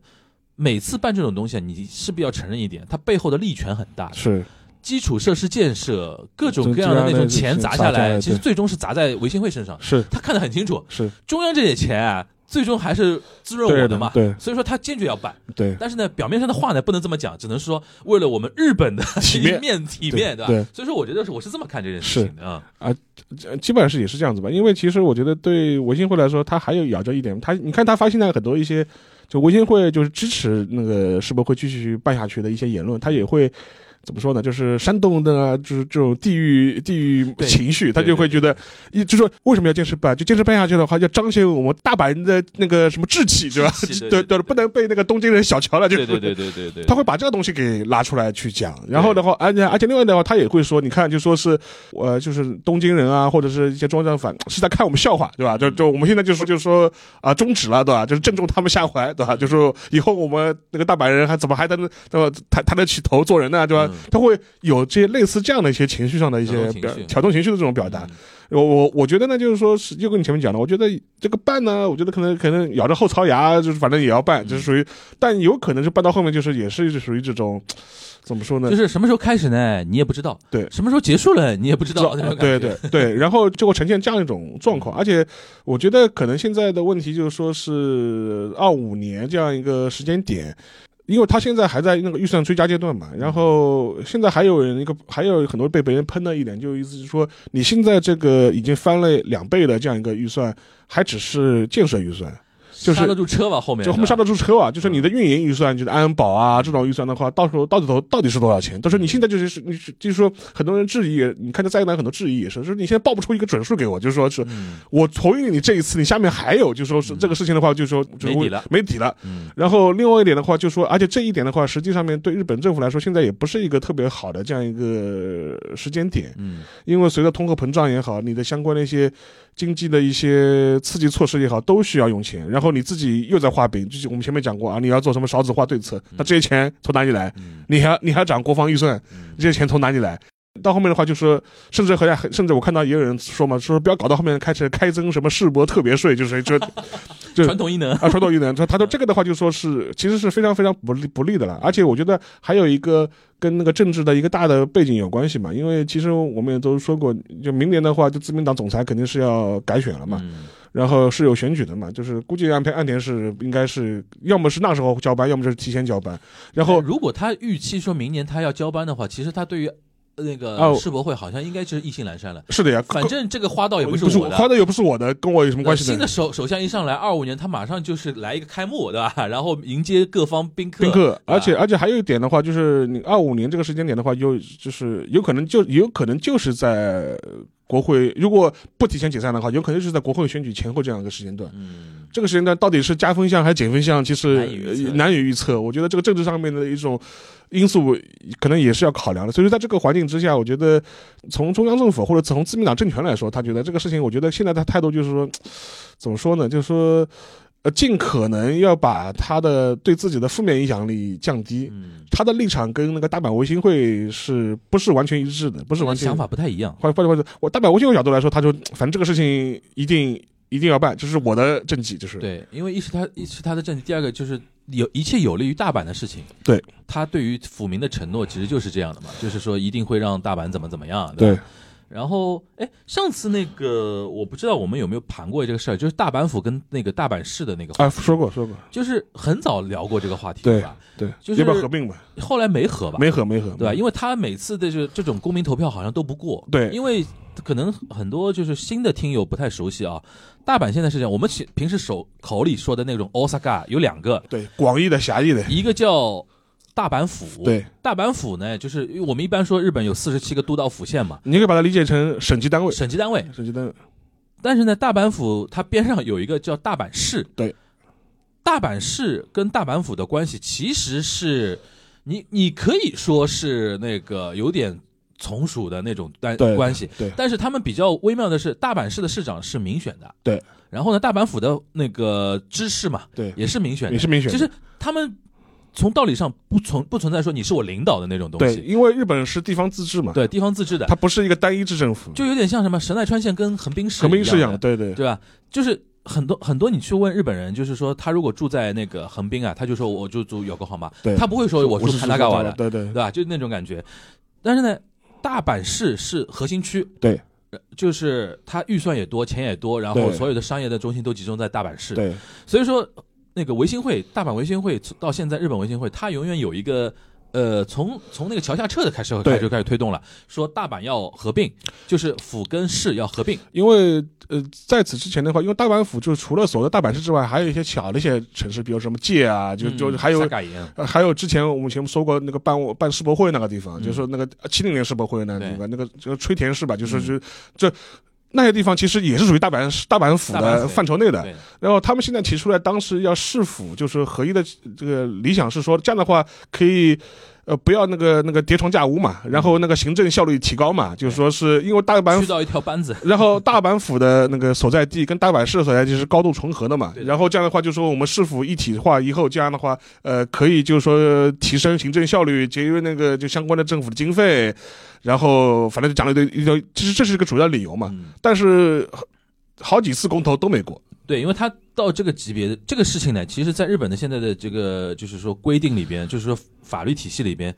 每次办这种东西啊，你势必要承认一点，它背后的利权很大。是基础设施建设，各种各样的那种钱砸下来，砸下来其实最终是砸在维新会身上。是他看得很清楚，是，中央这些钱啊，最终还是滋润我对的嘛。对所以说他坚决要办。对但是呢，表面上的话呢不能这么讲，只能说为了我们日本的体面面体面，吧？对对所以说我觉得是我是这么看这件事情的啊。啊基本上是也是这样子吧，因为其实我觉得对维新会来说，他还有咬着一点，他你看他发现在很多一些，就维新会就是支持那个世博会继续办下去的一些言论，他也会。怎么说呢？就是煽动的啊，就是这种地域地域情绪，他就会觉得，一就说为什么要坚持办？就坚持办下去的话，要彰显我们大阪人的那个什么志气，对吧？对 对不能被那个东京人小瞧了，就对对对对对对，他会把这个东西给拉出来去讲，然后的话，而且而且另外的话，他也会说，你看，就说是，呃，就是东京人啊，或者是一些中央反是在看我们笑话，对吧？就就我们现在就说就说啊，终止了，对吧？就是正中他们下怀，对吧？就说以后我们那个大阪人还怎么还能对吧？抬抬得起头做人呢，对吧？嗯他会有这些类似这样的一些情绪上的一些表挑动情绪的这种表达。嗯我我我觉得呢，就是说是就跟你前面讲的，我觉得这个办呢，我觉得可能可能咬着后槽牙，就是反正也要办，就是属于，但有可能是办到后面就是也是属于这种，怎么说呢？就是什么时候开始呢？你也不知道。对什么时候结束了？你也不知道。对对对，然后就会呈现这样一种状况，而且我觉得可能现在的问题就是说是二五年这样一个时间点。因为他现在还在那个预算追加阶段嘛，然后现在还有人一个还有很多被别人喷的一点，就意思是说，你现在这个已经翻了两倍的这样一个预算，还只是建设预算。就是刹得住车吧，后面就后面刹得住车啊，就是你的运营预算，就是安保啊这种预算的话，到时候到底头到底是多少钱？都是你现在就是你就是说很多人质疑，你看这灾难很多质疑也是，就是你现在报不出一个准数给我，就是说是我同意你这一次，你下面还有，就说是这个事情的话，就说没底了，没底了。然后另外一点的话，就说而且这一点的话，实际上面对日本政府来说，现在也不是一个特别好的这样一个时间点，嗯，因为随着通货膨胀也好，你的相关的一些。经济的一些刺激措施也好，都需要用钱。然后你自己又在画饼，就是我们前面讲过啊，你要做什么少子化对策，那这些钱从哪里来？你还你还涨国防预算，这些钱从哪里来？到后面的话，就是甚至和甚至我看到也有人说嘛，说不要搞到后面开始开征什么世博特别税，就是 就就传统艺能啊，传统艺能。他他说这个的话，就说是其实是非常非常不利不利的了。而且我觉得还有一个跟那个政治的一个大的背景有关系嘛，因为其实我们也都说过，就明年的话，就自民党总裁肯定是要改选了嘛，然后是有选举的嘛，就是估计安排岸田是应该是要么是那时候交班，要么就是提前交班。然后如果他预期说明年他要交班的话，其实他对于。那个世博会好像应该就是意兴阑珊了。是的呀，反正这个花道也不是我的，花道也不是我的，跟我有什么关系？新的首首相一上来，二五年他马上就是来一个开幕，对吧？然后迎接各方宾客。宾客，而且而且还有一点的话，就是你二五年这个时间点的话，有就是有可能就有可能就是在国会如果不提前解散的话，有可能就是在国会选举前后这样一个时间段。嗯，这个时间段到底是加分项还是减分项，其实难以预测。我觉得这个政治上面的一种。因素可能也是要考量的，所以说在这个环境之下，我觉得从中央政府或者从自民党政权来说，他觉得这个事情，我觉得现在的态度就是说，怎么说呢？就是说，呃，尽可能要把他的对自己的负面影响力降低。嗯，他的立场跟那个大阪维新会是不是完全一致的？不是完全想法不太一样。或或者或者，我大阪维新会角度来说，他就反正这个事情一定一定要办，这是我的政绩，就是对，因为一是他一是他的政绩，第二个就是。有一切有利于大阪的事情，对他对于府民的承诺其实就是这样的嘛，就是说一定会让大阪怎么怎么样，对。然后，哎，上次那个我不知道我们有没有盘过这个事儿，就是大阪府跟那个大阪市的那个啊，说过说过，就是很早聊过这个话题，对吧？对，就是要不要合并吧？后来没合吧？没合，没合，对吧？因为他每次的这这种公民投票好像都不过，对，因为可能很多就是新的听友不太熟悉啊。大阪现在是这样，我们平平时手口里说的那种 Osaka 有两个，对，广义的、狭义的，一个叫大阪府，对，大阪府呢，就是我们一般说日本有四十七个都道府县嘛，你可以把它理解成省级单位，省级单位，省级单位。但是呢，大阪府它边上有一个叫大阪市，对，大阪市跟大阪府的关系其实是，你你可以说是那个有点。从属的那种关关系，对，但是他们比较微妙的是，大阪市的市长是民选的，对，然后呢，大阪府的那个知事嘛，对，也是民选，也是民选，其实他们从道理上不存不存在说你是我领导的那种东西，对，因为日本是地方自治嘛，对，地方自治的，它不是一个单一制政府，就有点像什么神奈川县跟横滨市横滨市一样，对对，对吧？就是很多很多，你去问日本人，就是说他如果住在那个横滨啊，他就说我就住有个号码？他不会说我住神奈川的，对对，对吧？就是那种感觉，但是呢。大阪市是核心区，对，就是它预算也多，钱也多，然后所有的商业的中心都集中在大阪市，对，所以说那个维新会，大阪维新会到现在日本维新会，它永远有一个。呃，从从那个桥下撤的开始开始开始推动了，说大阪要合并，就是府跟市要合并。因为呃，在此之前的话，因为大阪府就除了所谓的大阪市之外，还有一些小的一些城市，比如什么界啊，就就还有还有之前我们前面说过那个办办世博会那个地方，就是那个七零年世博会那个地方，那个这个吹田市吧，就是就这。那些地方其实也是属于大阪大阪府的范畴内的，然后他们现在提出来，当时要市府就是合一的这个理想是说，这样的话可以，呃，不要那个那个叠床架屋嘛，然后那个行政效率提高嘛，就是说是因为大阪去到一条班子，然后大阪府的那个所在地跟大阪市的所在地是高度重合的嘛，然后这样的话就说我们市府一体化以后，这样的话，呃，可以就是说提升行政效率，节约那个就相关的政府的经费。然后反正就讲了一堆一堆，其实这是一个主要理由嘛。但是好几次公投都没过。对，因为他到这个级别的这个事情呢，其实在日本的现在的这个就是说规定里边，就是说法律体系里边，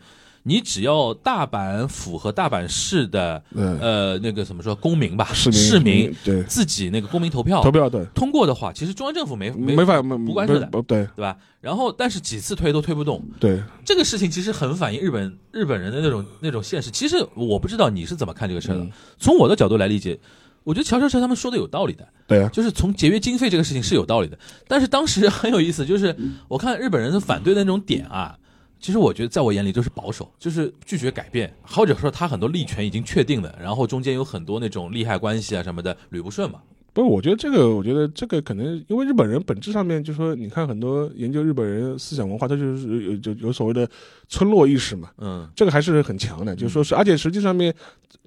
你只要大阪府和大阪市的嗯，呃那个怎么说公民吧，市民市民对。自己那个公民投票投票对，通过的话，其实中央政府没没法没不关事的对。对吧？然后但是几次推都推不动，对，这个事情其实很反映日本日本人的那种那种现实。其实我不知道你是怎么看这个事儿的，嗯。从我的角度来理解。我觉得乔乔车他们说的有道理的，对啊，就是从节约经费这个事情是有道理的。但是当时很有意思，就是我看日本人的反对的那种点啊，其实我觉得在我眼里就是保守，就是拒绝改变，或者说他很多利权已经确定了，然后中间有很多那种利害关系啊什么的捋不顺嘛。不是，我觉得这个，我觉得这个可能因为日本人本质上面就说，你看很多研究日本人思想文化，他就是有有有所谓的村落意识嘛，嗯。这个还是很强的，就是说是，而且实际上面，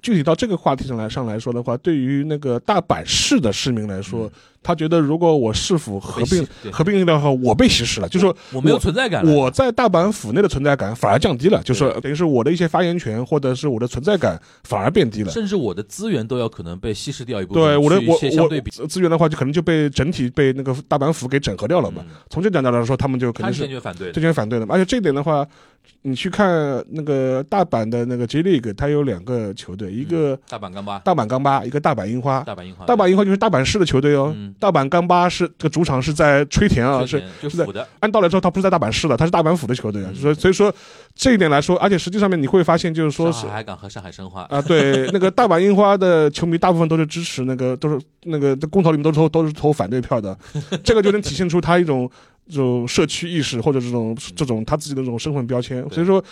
具体到这个话题上来上来说的话，对于那个大阪市的市民来说，他觉得如果我市府合并合并的话，我被稀释了，就说我没有存在感了。我在大阪府内的存在感反而降低了，就是等于是我的一些发言权或者是我的存在感反而变低了。甚至我的资源都要可能被稀释掉一部分，对我的我我相对比资源的话，就可能就被整体被那个大阪府给整合掉了嘛。嗯从这点上来说，他们就肯定是坚决反对的。坚决反对的嘛。而且这一点的话，你去看那个大阪的那个 J League，它有两个球队，一个大阪钢巴、大阪钢巴，一个大阪樱花。大阪樱花、大阪樱花就是大阪市的球队哦，嗯大阪钢巴是这个主场是在吹田啊，是就是在按道理说，他不是在大阪市的，他是大阪府的球队啊。所以所以说这一点来说，而且实际上面你会发现，就是说是上海海港和上海申花。啊，对，那个大阪樱花的球迷大部分都是支持那个，都是那个在公投里面都是投都是投反对票的，这个就能体现出他一种这种社区意识或者这种这种他自己的这种身份标签。所以说，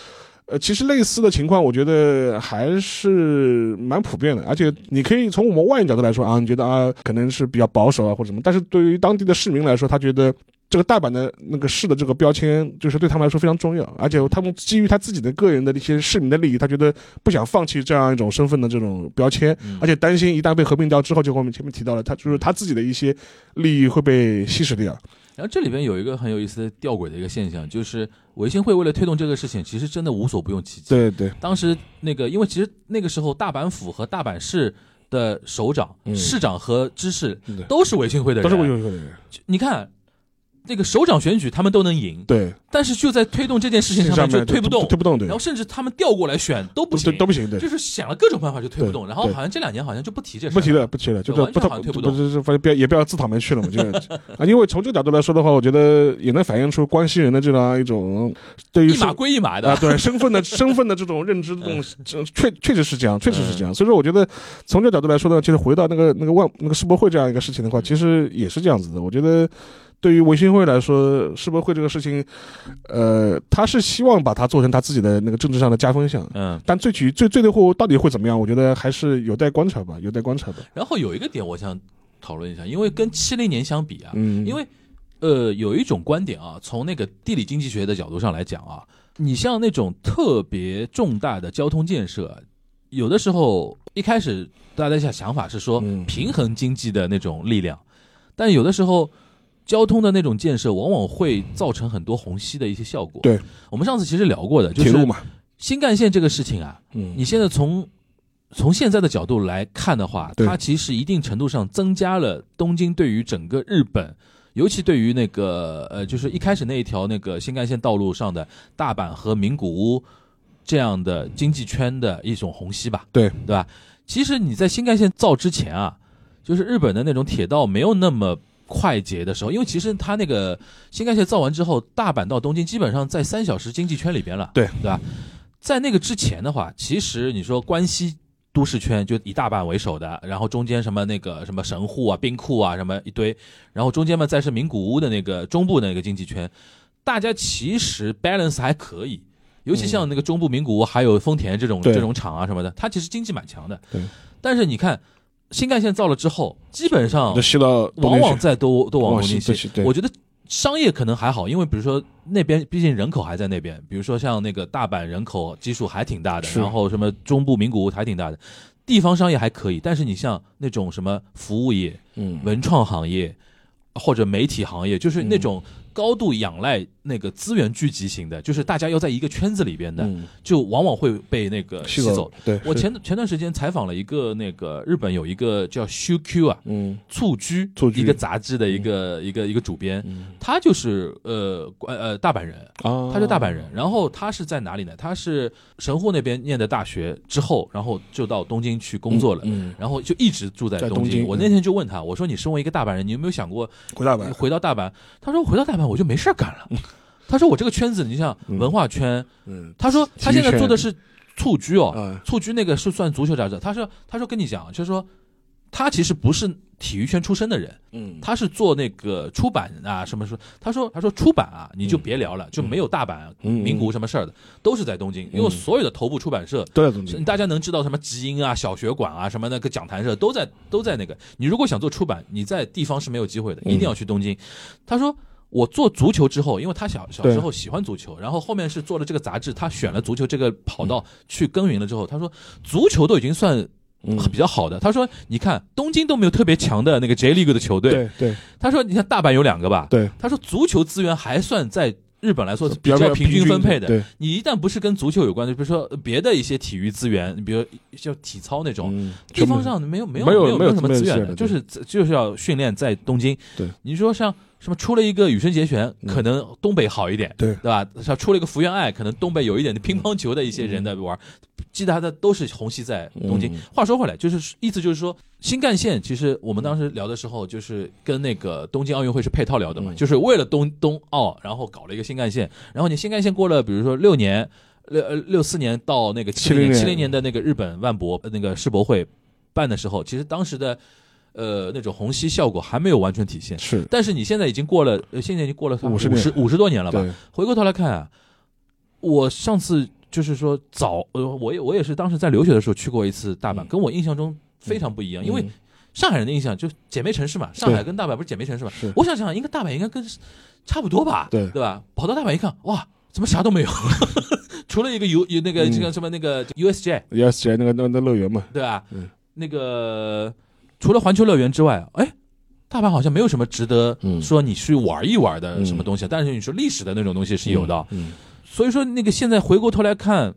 呃，其实类似的情况，我觉得还是蛮普遍的。而且你可以从我们外人角度来说啊，你觉得啊可能是比较保守啊或者什么，但是对于当地的市民来说，他觉得。这个大阪的那个市的这个标签，就是对他们来说非常重要，而且他们基于他自己的个人的一些市民的利益，他觉得不想放弃这样一种身份的这种标签，嗯而且担心一旦被合并掉之后，就和我们前面提到了，他就是他自己的一些利益会被稀释掉。然后这里边有一个很有意思的吊诡的一个现象，就是维新会为了推动这个事情，其实真的无所不用其极。对对，当时那个，因为其实那个时候大阪府和大阪市的首长、嗯市长和知事都是维新会的人，都是维新会的人。你看。那个首长选举他们都能赢，对，但是就在推动这件事情上面就推不动，推不动，对然后，甚至他们调过来选都不都行，都不行，对，就是想了各种办法就推不动。然后好像这两年好像就不提这事不提了，不提了，就不好像推不动就是，反正不要也不要自讨没趣了嘛，就 啊，因为从这个角度来说的话，我觉得也能反映出关西人的这样一种对于一码归一码的啊，对身份的 身份的这种认知，这种这确确实是这样，确实是这样。所以说，我觉得从这个角度来说呢，其实回到那个那个万那个世博会这样一个事情的话，其实也是这样子的。我觉得。对于维新会来说，世博会这个事情，呃，他是希望把它做成他自己的那个政治上的加分项，嗯。但最取最最最后到底会怎么样？我觉得还是有待观察吧，有待观察吧。然后有一个点我想讨论一下，因为跟七零年相比啊，嗯，因为呃有一种观点啊，从那个地理经济学的角度上来讲啊，你像那种特别重大的交通建设，有的时候一开始大家想想法是说嗯平衡经济的那种力量，但有的时候。交通的那种建设往往会造成很多虹吸的一些效果。对，我们上次其实聊过的，就是铁路嘛，新干线这个事情啊，嗯，你现在从从现在的角度来看的话，它其实一定程度上增加了东京对于整个日本，尤其对于那个呃，就是一开始那一条那个新干线道路上的大阪和名古屋这样的经济圈的一种虹吸吧，对对吧？其实你在新干线造之前啊，就是日本的那种铁道没有那么。快捷的时候，因为其实它那个新干线造完之后，大阪到东京基本上在三小时经济圈里边了，对对吧？在那个之前的话，其实你说关西都市圈就以大阪为首的，然后中间什么那个什么神户啊、兵库啊什么一堆，然后中间嘛再是名古屋的那个中部的那个经济圈，大家其实 balance 还可以，尤其像那个中部名古屋还有丰田这种对这种厂啊什么的，它其实经济蛮强的。对，但是你看新干线造了之后，基本上往往在都都往往东京去。西我觉得商业可能还好，因为比如说那边毕竟人口还在那边，比如说像那个大阪人口基数还挺大的，然后什么中部名古屋还挺大的，地方商业还可以。但是你像那种什么服务业、嗯，文创行业或者媒体行业，就是那种高度仰赖那个资源聚集型的，就是大家要在一个圈子里边的，嗯，就往往会被那个吸走。对，我前前段时间采访了一个那个日本有一个叫 ShuQ 啊，嗯。蹴鞠蹴鞠一个杂志的一个、一个一个主编，他就是呃呃大阪人，啊，他是大阪人，然后他是在哪里呢？他是神户那边念的大学之后，然后就到东京去工作了，嗯，然后就一直住在东在东京我那天就问他，我说你身为一个大阪人，你有没有想过回大阪，回到大阪？他说回到大阪我就没事儿干了。他说我这个圈子，你像文化圈，嗯他说他现在做的是蹴鞠哦，啊，蹴鞠那个是算足球杂志。他说他说跟你讲，就是说他其实不是体育圈出身的人，嗯，他是做那个出版啊什么说，他说他说出版啊你就别聊了，就没有大阪、嗯名古屋什么事儿的，都是在东京，因为所有的头部出版社。都在东京，大家能知道什么集英啊、小学馆啊、什么那个讲坛社都在都在那个。你如果想做出版，你在地方是没有机会的，嗯一定要去东京。他说我做足球之后，因为他小小时候喜欢足球，然后后面是做了这个杂志，他选了足球这个跑道去耕耘了之后，他说足球都已经算嗯。比较好的。他说你看东京都没有特别强的那个 J League 的球队，对对。他说你看大阪有两个吧，对，他说足球资源还算在。日本来说是比较较平均分配的，你一旦不是跟足球有关的，比如说别的一些体育资源，比如像体操那种，嗯，地方上没有没有没有没有什么资源的就是就是要训练在东京。对，你说像什么出了一个羽生结弦，嗯可能东北好一点，对对吧？像出了一个福原爱，可能东北有一点的乒乓球的一些人在玩，记得他的都是虹吸在东京嗯。话说回来，就是意思就是说，新干线其实我们当时聊的时候，就是跟那个东京奥运会是配套聊的嘛，嗯就是为了东东奥，然后搞了一个新干线，然后你新干线过了，比如说六年。六呃六四年到那个七零年七零年的那个日本万博呃那个世博会办的时候，其实当时的呃那种虹吸效果还没有完全体现。是。但是你现在已经过了，呃现在已经过了五十五十五十多年了吧？对，回过头来看啊，我上次就是说早呃，我也我也是当时在留学的时候去过一次大阪，嗯。跟我印象中非常不一样，因为嗯上海人的印象就姐妹城市嘛，上海跟大阪不是姐妹城市嘛。是？我想想，应该大阪应该跟差不多吧，对。对吧？跑到大阪一看，哇，怎么啥都没有，除了一个 U 有那个嗯。这个什么那个 USJ，USJ 那个那那乐园嘛，对吧？嗯。那个除了环球乐园之外，哎，大阪好像没有什么值得嗯说你去玩一玩的嗯什么东西，但是你说历史的那种东西是有的。嗯，所以说，那个现在回过头来看，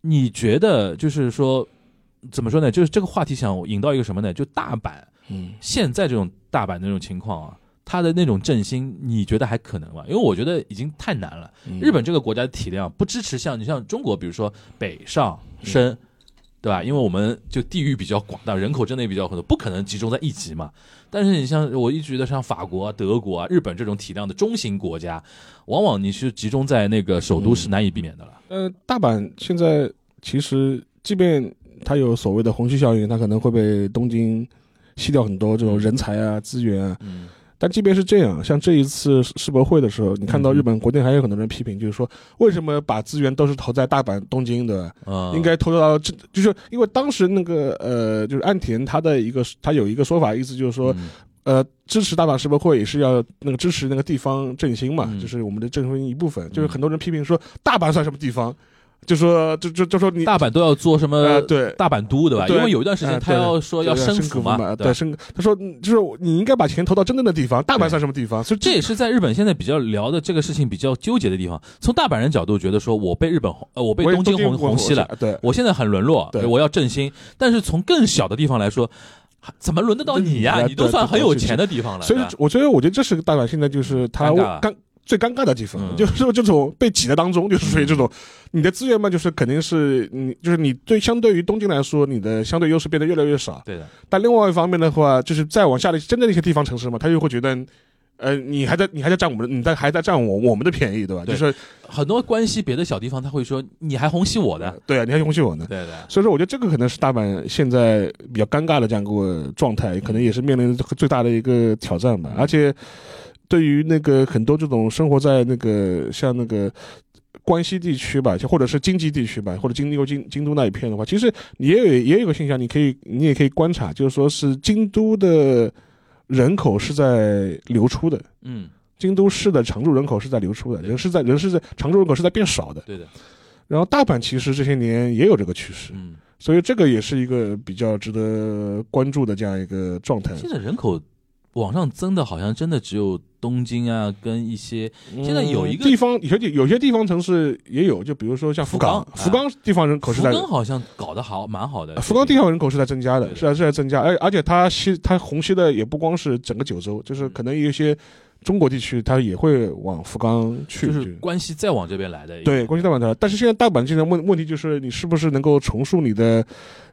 你觉得就是说，怎么说呢？就是这个话题想引到一个什么呢？就大阪嗯现在这种大阪的那种情况啊，它的那种振兴，你觉得还可能吗？因为我觉得已经太难了。嗯日本这个国家的体量不支持像你像中国，比如说北上深。嗯对吧？因为我们就地域比较广大，人口真的也比较很多，不可能集中在一级嘛。但是你像我一直觉得像法国、啊、德国啊、日本这种体量的中型国家，往往你是集中在那个首都是难以避免的了。呃，大阪现在其实即便它有所谓的虹吸效应，它可能会被东京吸掉很多这种人才啊、资源啊。嗯但即便是这样，像这一次世博会的时候，你看到嗯日本国内还有很多人批评，就是说为什么把资源都是投在大阪、东京的，嗯，应该投到这，就是因为当时那个呃，就是岸田他的一个他有一个说法，意思就是说，嗯。呃，支持大阪世博会也是要那个支持那个地方振兴嘛，嗯。这是我们的振兴一部分。就是很多人批评说大阪算什么地方，就说就就就说你大阪都要做什么？呃对。大阪都对吧？因为有一段时间呃他要说要对升府嘛，对升。他说，嗯就是你应该把钱投到真正的地方，大阪算什么地方？所以这也是在日本现在比较聊的这个事情比较纠结的地方。从大阪人角度觉得说，我被日本红呃，我被东京红红红吸了，，对，我现在很沦落，对我要振兴。但是从更小的地方来说，怎么轮得到你呀？对你都算很有钱的地方了，所以我觉得，我觉得这是个大阪现在就是他尴尬尴最尴尬的地方，嗯就是说这种被挤的当中，就是属于这种，你的资源嘛，就是肯定是你就是你对相对于东京来说，你的相对优势变得越来越少。对的，但另外一方面的话，就是再往下的真正的一些地方城市嘛，他就会觉得。呃，你还在你还在占我们的，你在还在占我我们的便宜，对吧？对就是很多关系别的小地方他会说你还红吸我的，对啊，你还红吸我呢。对对，所以说，我觉得这个可能是大阪现在比较尴尬的这样一个状态，可能也是面临最大的一个挑战吧。而且，对于那个很多这种生活在那个像那个关西地区吧，就或者是京畿地区吧，或者京都京京都那一片的话，其实也有也有个现象，你可以你也可以观察，就是说是京都的人口是在流出的。嗯，京都市的常住人口是在流出的，人是在人是在常住人口是在变少的。对的，然后大阪其实这些年也有这个趋势，嗯，所以这个也是一个比较值得关注的这样一个状态。现在人口往上增的，好像真的只有东京啊，跟一些现在有一个嗯地方，有些地有些地方城市也有，就比如说像福冈，福福冈地方人口是在。福冈好像搞得好蛮好的，福冈地方人口是在增加的，是在是在增加，而而且它吸它虹吸的也不光是整个九州，就是可能有一些中国地区它也会往福冈去，就是关系再往这边来的，对，关系再往这来。但是现在大阪现在问问题就是，你是不是能够重塑你的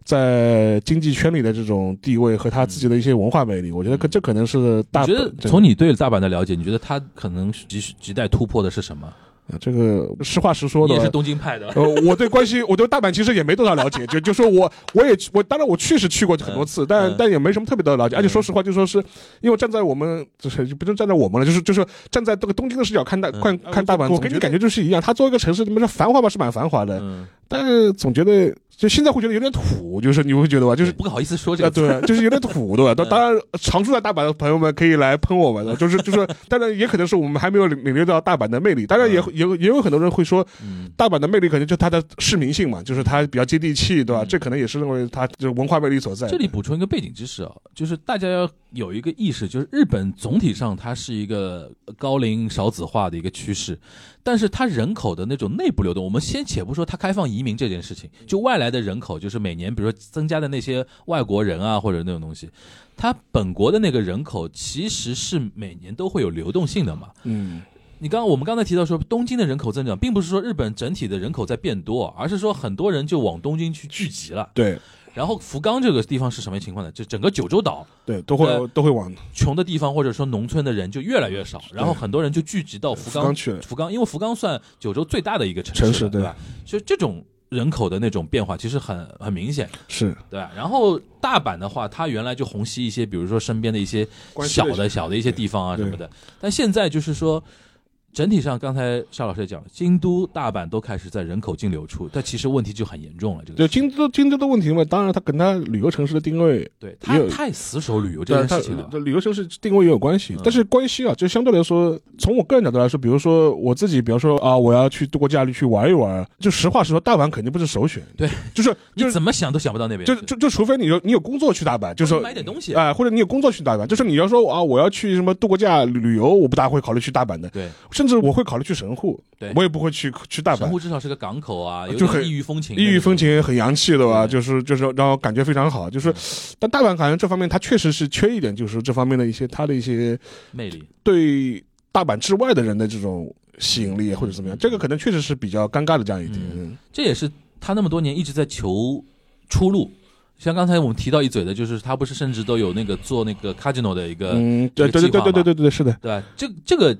在经济圈里的这种地位和他自己的一些文化魅力？我觉得可这可能是大我觉得从你对大阪的了解，你觉得他可能亟亟待突破的是什么？这个实话实说的你也是东京派的，呃，我对关西，我对大阪其实也没多少了解，就就说我我也我当然我确实去过很多次，但嗯但也没什么特别的了解，而且说实话，就说是因为站在我们就是就不能站在我们了，就是就是站在这个东京的视角看大嗯看看大阪，我跟你感觉就是一样，它作为一个城市，你们说繁华吧是蛮繁华的，嗯，但是总觉得就现在会觉得有点土，就是你会觉得吧，就是。不好意思说这啊，个词，对，就是有点土，对吧？当当然，常住在大阪的朋友们可以来喷我们的，就是 就是，当然也可能是我们还没有领领略到大阪的魅力。当然也也有也有很多人会说，嗯大阪的魅力可能就它的市民性嘛，就是它比较接地气，对吧？嗯这可能也是认为它就是文化魅力所在。这里补充一个背景知识啊，就是大家要有一个意识，就是日本总体上它是一个高龄少子化的一个趋势，但是它人口的那种内部流动，我们先且不说它开放移民这件事情，就外来的人口，就是每年比如说增加的那些外国人啊或者那种东西，它本国的那个人口其实是每年都会有流动性的嘛。嗯，你刚刚我们刚才提到说，东京的人口增长，并不是说日本整体的人口在变多，而是说很多人就往东京去聚集了。对然后福冈这个地方是什么情况呢？就整个九州岛对，都会呃都会往穷的地方或者说农村的人就越来越少，然后很多人就聚集到福冈福冈去了福冈，因为福冈算九州最大的一个城城市对市对吧？所以这种人口的那种变化其实很很明显，是对吧？然后大阪的话，它原来就虹吸一些，比如说身边的一些小的小的一些地方啊什么的，但现在就是说。整体上，刚才邵老师也讲了，京都、大阪都开始在人口净流出，但其实问题就很严重了。这个就京都京都的问题嘛，当然它跟它旅游城市的定位对他太死守旅游这件事情了。的旅游城市定位也有关系嗯，但是关系啊，就相对来说，从我个人角度来说，比如说我自己，比方说啊，我要去度过假日去玩一玩，就实话实说，大阪肯定不是首选。对，就是 就怎么想都想不到那边，就就就除非你有你有工作去大阪，就是说买点东西。啊、或者你有工作去大阪，就是你要说啊，我要去什么度过假旅旅游，我不大会考虑去大阪的，对，甚至我会考虑去神户，对我也不会去去大阪神户。至少是个港口啊，有就很异域风情，异域风。情很洋气的吧，对就是就是让我感觉非常好。就是，但大阪好像这方面它确实是缺一点，就是这方面的一些它的一些魅力。对大阪之外的人的这种吸引力或者怎么样，这个可能确实是比较尴尬的这样一点。嗯这也是他那么多年一直在求出路。像刚才我们提到一嘴的，就是他不是甚至都有那个做那个 casino 的一个，嗯，对对对对对对对对，是的。对吧？这这个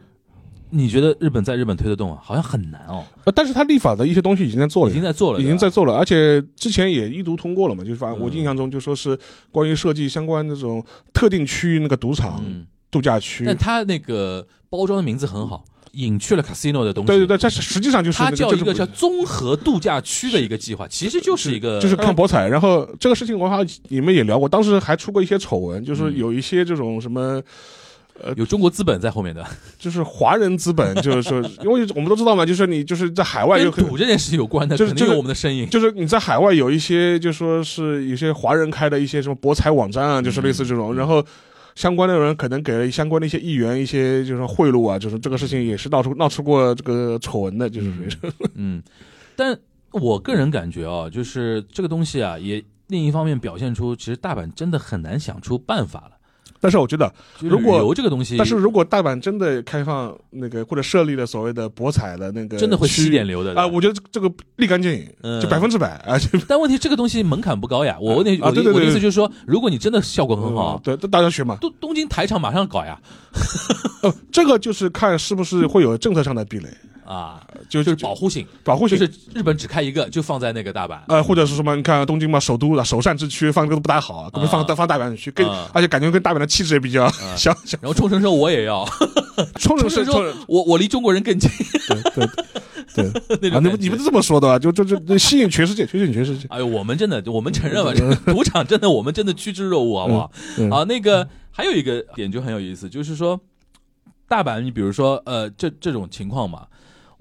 你觉得日本在日本推得动啊？好像很难哦，呃但是他立法的一些东西已经在做了，已经在做了，已经在做了，而且之前也一读通过了嘛，就是反正我嗯印象中就说是关于设计相关这种特定区域那个赌场、嗯，度假区。但他那个包装的名字很好，隐去了 casino 的东西。对对对，这实际上就是它那就是叫一个叫综合度假区的一个计划，其实就是一个就是看博彩，然后这个事情我好像你们也聊过，当时还出过一些丑闻，就是嗯有一些这种什么。有中国资本在后面的，就是华人资本，就是说，因为我们都知道嘛，就是你就是在海外有赌这件事有关的，就是就有我们的身影。就是你在海外有一些，就说是有些华人开的一些什么博彩网站啊，就是类似这种，然后相关的人可能给了相关的一些议员一些就是贿赂啊，就是这个事情也是闹出闹出过这个丑闻的，就是 嗯，但我个人感觉啊，就是这个东西啊，也另一方面表现出，其实大阪真的很难想出办法了。但是我觉得，如果旅游这个东西，但是如果大阪真的开放那个或者设立了所谓的博彩的那个真的会吸点流的啊，我觉得这个立竿见影，嗯。就百分之百啊，就 但问题这个东西门槛不高呀。我那我啊对对对我的意思就是说，如果你真的效果很好，嗯对，大家学嘛，东东京台场马上搞呀。呃，这个就是看是不是会有政策上的壁垒，啊，就就是保护性，保护性就是日本只开一个，就放在那个大阪。呃，或者是什么？你看东京嘛，首都的首善之区放这个都不大好不可以放啊放大阪去，跟啊而且感觉跟大阪的气质也比较相像。然后冲绳说我也要，冲绳说，我我离中国人更近对对对 你们你们是这么说的吧？就就就就吸引全世界，吸引全世界。哎呦，我们真的，我们承认吧，这个赌场真的，我们真的趋之若鹜，好不好？啊，那个还有一个点就很有意思，就是说大阪，你比如说呃，这这种情况嘛，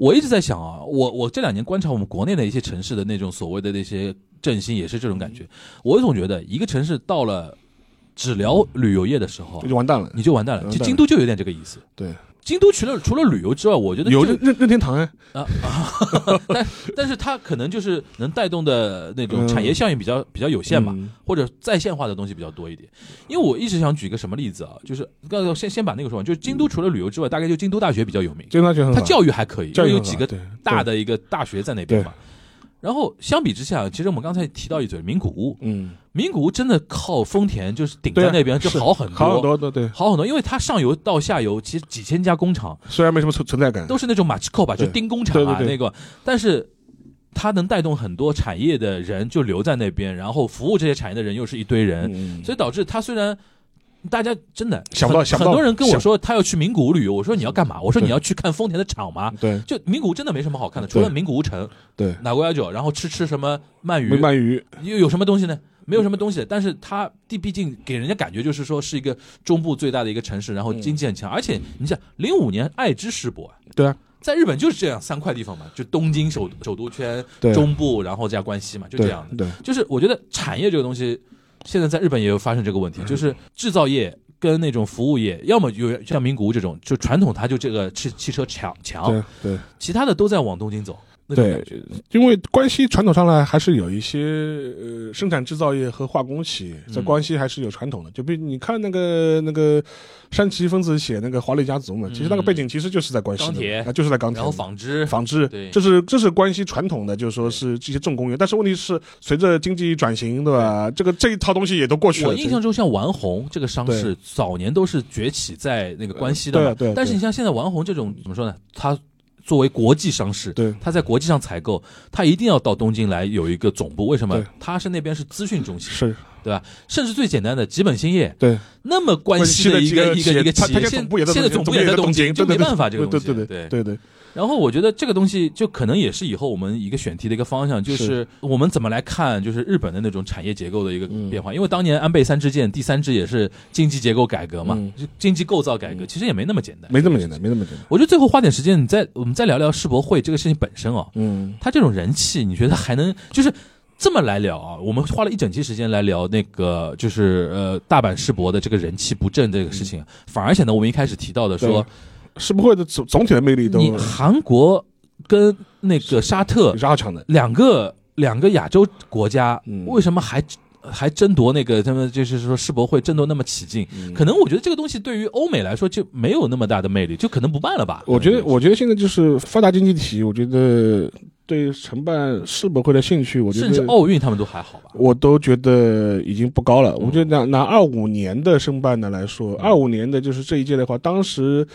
我一直在想啊，我我这两年观察我们国内的一些城市的那种所谓的那些振兴，也是这种感觉。我总觉得一个城市到了只聊旅游业的时候你，就完蛋了。你就完蛋了。就京都就有点这个意思。对，京都除了除了旅游之外，我觉得有任任任天堂哎，啊啊，但但是它可能就是能带动的那种嗯。产业效应比较比较有限嘛，嗯。或者在线化的东西比较多一点。因为我一直想举一个什么例子啊，就是刚才先先把那个说完，就是京都除了旅游之外，大概就京都大学比较有名，京都大学很好，它教育还可以，因教育为有几个大的一个大学在那边嘛。然后相比之下，其实我们刚才提到一嘴名古屋，嗯，名古屋真的靠丰田就是顶在那边就好很多，好很多对对，好很多，因为它上游到下游其实几千家工厂虽然没什么存存在感，都是那种马奇扣吧，就钉工厂啊那个，但是它能带动很多产业的人就留在那边，然后服务这些产业的人又是一堆人，嗯，所以导致它虽然。大家真的很想不到想不到。很多人跟我说他要去名古屋旅游，我说你要干嘛？我说你要去看丰田的厂吗？对。就名古屋真的没什么好看的，除了名古屋城、对，哪国家酒，然后吃吃什么鳗鱼，鳗鱼。又有什么东西呢？没有什么东西，但是它地毕竟给人家感觉就是说是一个中部最大的一个城市，然后经济很强，而且你想零五年爱知世博啊，对啊，在日本就是这样三块地方嘛，就东京首首都圈、对中部，然后加关西嘛，就这样的。对对就是我觉得产业这个东西，现在在日本也有发生这个问嗯题，就是制造业。跟那种服务业，要么有像名古屋这种，就传统它就这个汽汽车强强，对对其他的都在往东京走。那种对感觉，因为关西传统上来还是有一些呃生产制造业和化工企业在嗯关西还是有传统的，就比如你看那个那个山崎丰子写那个华丽家族嘛，其实那个背景其实就是在关西的钢铁啊，就是在钢铁，然后纺织，纺织对，这是这是关西传统的，就是说是这些重工业。但是问题是，随着经济转型，对吧？这个这一套东西也都过去了。我印象中，像丸红这个商事，早年都是崛起在那个关西的嘛。对对对但是你像现在丸红这种怎么说呢？它作为国际商事，对它在国际上采购，他一定要到东京来有一个总部。为什么对？它是那边是资讯中心，是对吧？甚至最简单的吉本兴业，对那么关系的一个一个一个企业，现现在总部也在现在总部也在东京，就没办法这个东西。对对对对对然后我觉得这个东西就可能也是以后我们一个选题的一个方向，就是是我们怎么来看就是日本的那种产业结构的一个嗯变化。因为当年安倍三支箭第三支也是经济结构改革嘛，经济构造改革，其实也没那么简单。没那么简单，没那么简单。我觉得最后花点时间，你再我们再聊聊世博会这个事情本身哦，嗯，它这种人气，你觉得还能就是？这么来聊啊，我们花了一整期时间来聊那个，就是呃大阪世博的这个人气不振这个事情，反而显得我们一开始提到的说，世博会的总总体的魅力都你韩国跟那个沙特是好强的。两个两个亚洲国家，嗯为什么还还争夺那个他们就是说世博会争夺那么起劲？嗯可能我觉得这个东西对于欧美来说就没有那么大的魅力，就可能不办了吧？我觉得，可能我觉得现在就是发达经济体，我觉得对承办世博会的兴趣，我觉得甚至得奥运他们都还好吧？我都觉得已经不高了。嗯我觉得拿拿二五年的申办的来说，二五年的就是这一届的话，当时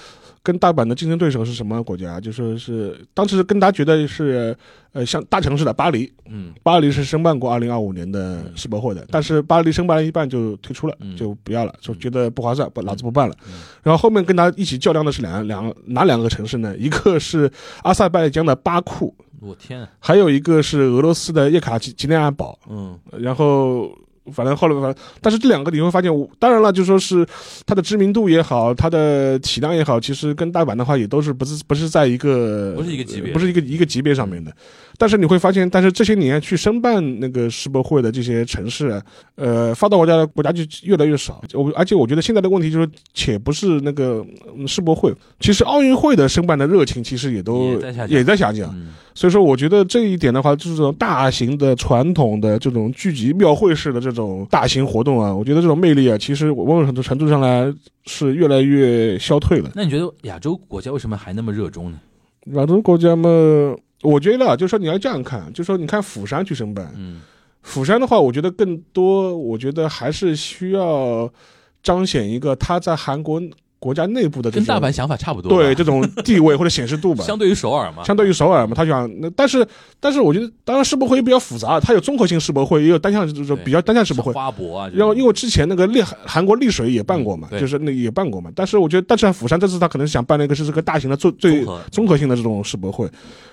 跟大阪的竞争对手是什么国家？就说是当时跟他觉得是呃像大城市的巴黎，嗯。巴黎是申办过二零二五年的世博会的，但是巴黎申办了一半就退出了，嗯。就不要了，就觉得不划算，不老子不办了。嗯。然后后面跟他一起较量的是两两哪两个城市呢？一个是阿塞拜疆的巴库，我天。啊，还有一个是俄罗斯的叶卡捷捷琳安堡。嗯。然后反正后来反正，但是这两个你会发现，当然了，就说是它的知名度也好，它的体量也好，其实跟大阪的话也都是不是不是在一个不是一个级别。不是一个一个级别上面的。但是你会发现，但是这些年去申办那个世博会的这些城市啊，呃，发达国家的国家就越来越少。我而且我觉得现在的问题就是，且不是那个嗯世博会，其实奥运会的申办的热情其实也都也在下降所以说，我觉得这一点的话，就是这种大型的、传统的这种聚集庙会式的这种大型活动啊，我觉得这种魅力啊，其实我某种程度上来是越来越消退了。那你觉得亚洲国家为什么还那么热衷呢？亚洲国家嘛，我觉得啊，就是说你要这样看，就是说你看釜山去申办，嗯釜山的话，我觉得更多，我觉得还是需要彰显一个他在韩国国家内部的这种跟大阪想法差不多，对这种地位或者显示度吧。相对于首尔嘛，相对于首尔嘛，他想那，但是但是我觉得，当然世博会比较复杂，它有综合性世博会，也有单项就是对比较单项世博会。花博啊，然后因为之前那个丽韩国丽水也办过嘛，嗯就是那也办过嘛，但是我觉得，但是釜山这次他可能想办那个是这个大型的最最综合性的这种世博会。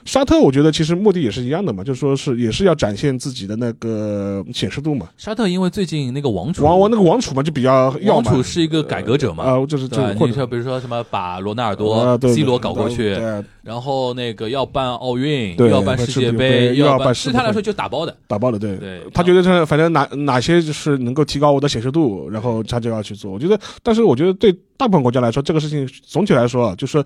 沙特我觉得其实目的也是一样的嘛，就说是也是要展现自己的那个显示度嘛。沙特因为最近那个王储王王那个王储嘛就比较要嘛王储，是一个改革者嘛，啊，就是对吧？你说比如说什么把罗纳尔多、啊 C 罗搞过去，然后那个要办奥运，对要办世界杯，又要办，对他来说就打包的。打包的，对。对，他觉得这反正哪哪些就是能够提高我的显示度，然后他就要去做。我觉得，但是我觉得对大部分国家来说，这个事情总体来说啊，就是，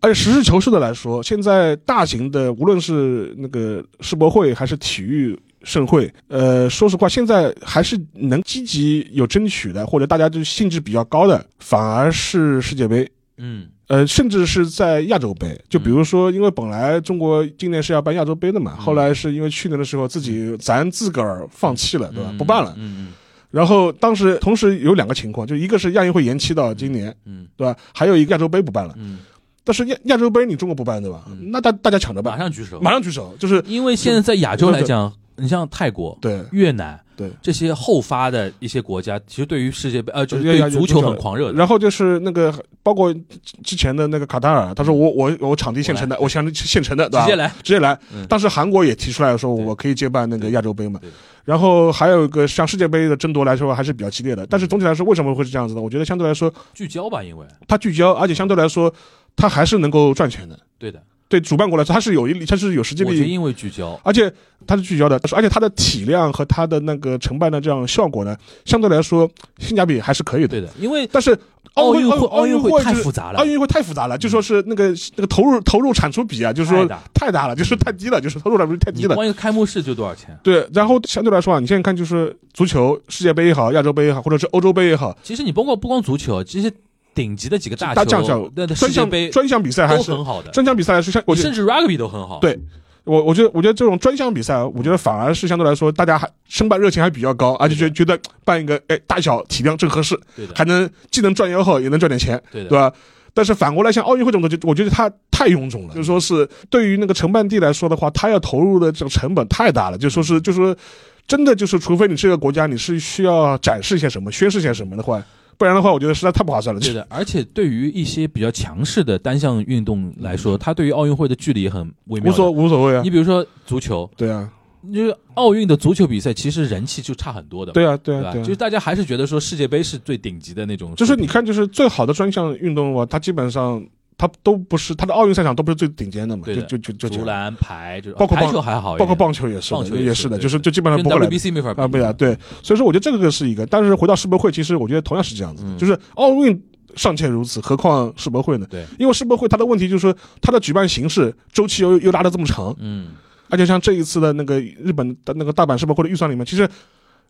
而且实事求是的来说，现在大型的无论是那个世博会还是体育盛会，呃，说实话，现在还是能积极有争取的，或者大家就兴致比较高的，反而是世界杯。嗯呃，甚至是在亚洲杯，就比如说，因为本来中国今年是要办亚洲杯的嘛，嗯后来是因为去年的时候自己咱自个儿放弃了，对吧？嗯不办了。嗯嗯然后当时同时有两个情况，就一个是亚运会延期到今年，嗯对吧？还有一个亚洲杯不办了。嗯但是亚亚洲杯你中国不办，对吧？嗯那大大家抢着办，马，上举手，马上举手，就是因为现在在亚洲来讲，你像泰国、对越南对。这些后发的一些国家，其实对于世界杯呃，就是对足球很狂热的。然后就是那个，包括之前的那个卡塔尔，他说我我我场地现成的，我想现成的，对吧？直接来，直接来嗯。当时韩国也提出来说，我可以接办那个亚洲杯嘛。然后还有一个像世界杯的争夺来说还是比较激烈的，但是总体来说为什么会是这样子呢？我觉得相对来说聚焦吧，因为它聚焦，而且相对来说它还是能够赚钱的。对的，对主办国来说，它是有一它是有实际利益，我觉得因为聚焦，而且它是聚焦的，而且它的体量和它的那个承办的这样效果呢，相对来说性价比还是可以的。对的，因为但是奥运会奥奥运会太复杂了。奥，运会太复杂了，就说是那个那个投入投入产出比啊，就是说太大。了，就是太低了，就是投入产出比太低了。你光一个开幕式就多少钱？对，然后相对来说啊，你现在看就是足球世界杯也好，亚洲杯也好，或者是欧洲杯也好，其实你包括不光足球，这些顶级的几个大大将球球，那专项杯专项比赛还是很好的，专项比赛来说，像我甚至 rugby 都很好。对我我觉得我觉得这种专项比赛，我觉得反而是相对来说大家还申办热情还比较高，而且觉觉得办一个哎大小体量正合适，还能既能赚吆喝也能赚点钱，对，对吧？但是反过来，像奥运会这种东西，我觉得它太臃肿了。就是说是对于那个承办地来说的话，它要投入的这个成本太大了。就说是，就说真的就是，除非你这个国家你是需要展示一些什么、宣示一些什么的话，不然的话，我觉得实在太不划算了。对的，而且对于一些比较强势的单项运动来说，它对于奥运会的距离也很微妙。无所无所谓啊你。比如说足球，对啊，就是奥运的足球比赛，其实人气就差很多的，对啊，对？啊，对啊。就是大家还是觉得说世界杯是最顶级的那种，就是你看，就是最好的专项运动啊，它基本上它都不是它的奥运赛场都不是最顶尖的嘛，就就就就。足篮、排，就包括棒球还好，包括棒球也是，棒球也是的，就是就基本上不会来 WBC 没法啊，对所以说我觉得这个是一个，但是回到世博会，其实我觉得同样是这样子，嗯。就是奥运尚且如此，何况世博会呢？对，因为世博会它的问题就是说，它的举办形式周期又又拉的这么长，嗯，而且像这一次的那个日本的那个大阪世博会的预算里面，其实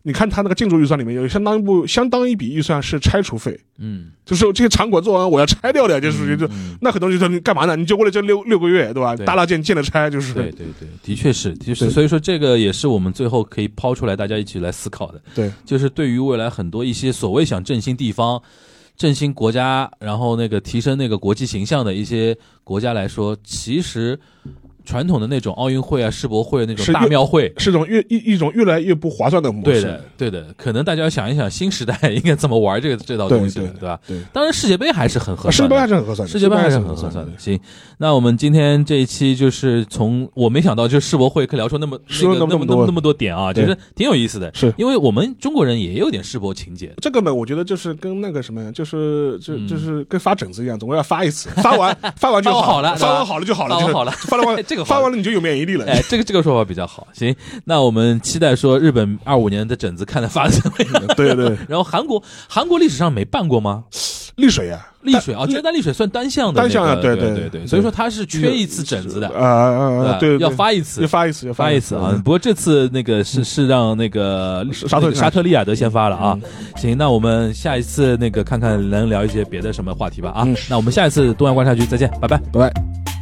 你看他那个建筑预算里面有相当一部相当一笔预算是拆除费，嗯，就是这些场馆做完我要拆掉的，就属于就。嗯那很多人就说你干嘛呢？你就为了这六六个月，对吧？对大拉建建了拆，就是对对对，的确是，的确是。所以说，这个也是我们最后可以抛出来，大家一起来思考的。对，就是对于未来很多一些所谓想振兴地方、振兴国家，然后那个提升那个国际形象的一些国家来说，其实传统的那种奥运会啊、世博会那种大庙会。是一种越一一种越来越不划算的模式。对的，对的，可能大家要想一想，新时代应该怎么玩这个这道东西了，对对吧？对，当然，世界杯还是很合世界杯，还是很合算的，世界杯还是很很合算的。行，那我们今天这一期就是从我没想到，就世博会可以聊出那么说那么多。那么那么那么多点啊，对。其实挺有意思的。是。因为我们中国人也有点世博情节，这个嘛，我觉得就是跟那个什么，就是就嗯。就是跟发疹子一样，总归要发一次，发完 发完就好了发完好了就好了，就是发完好了。发了完这个发完了你就有免疫力了。哎，这个这个说法比较好。行，那我们期待说日本二五年的疹子看他发的怎么样。对对，然后韩国韩国历史上没办过吗？丽水呀，丽水啊，这单丽水算单项的那个，单项啊对对对对对，所以说它是缺一次疹子的，啊啊啊，对，要发一次要。发一次，要发一次啊！不过这次那个是是让那个沙特那个沙特利亚德先发了啊。行，那我们下一次那个看看能聊一些别的什么话题吧啊嗯。那我们下一次东亚观察局再见，拜拜。拜拜。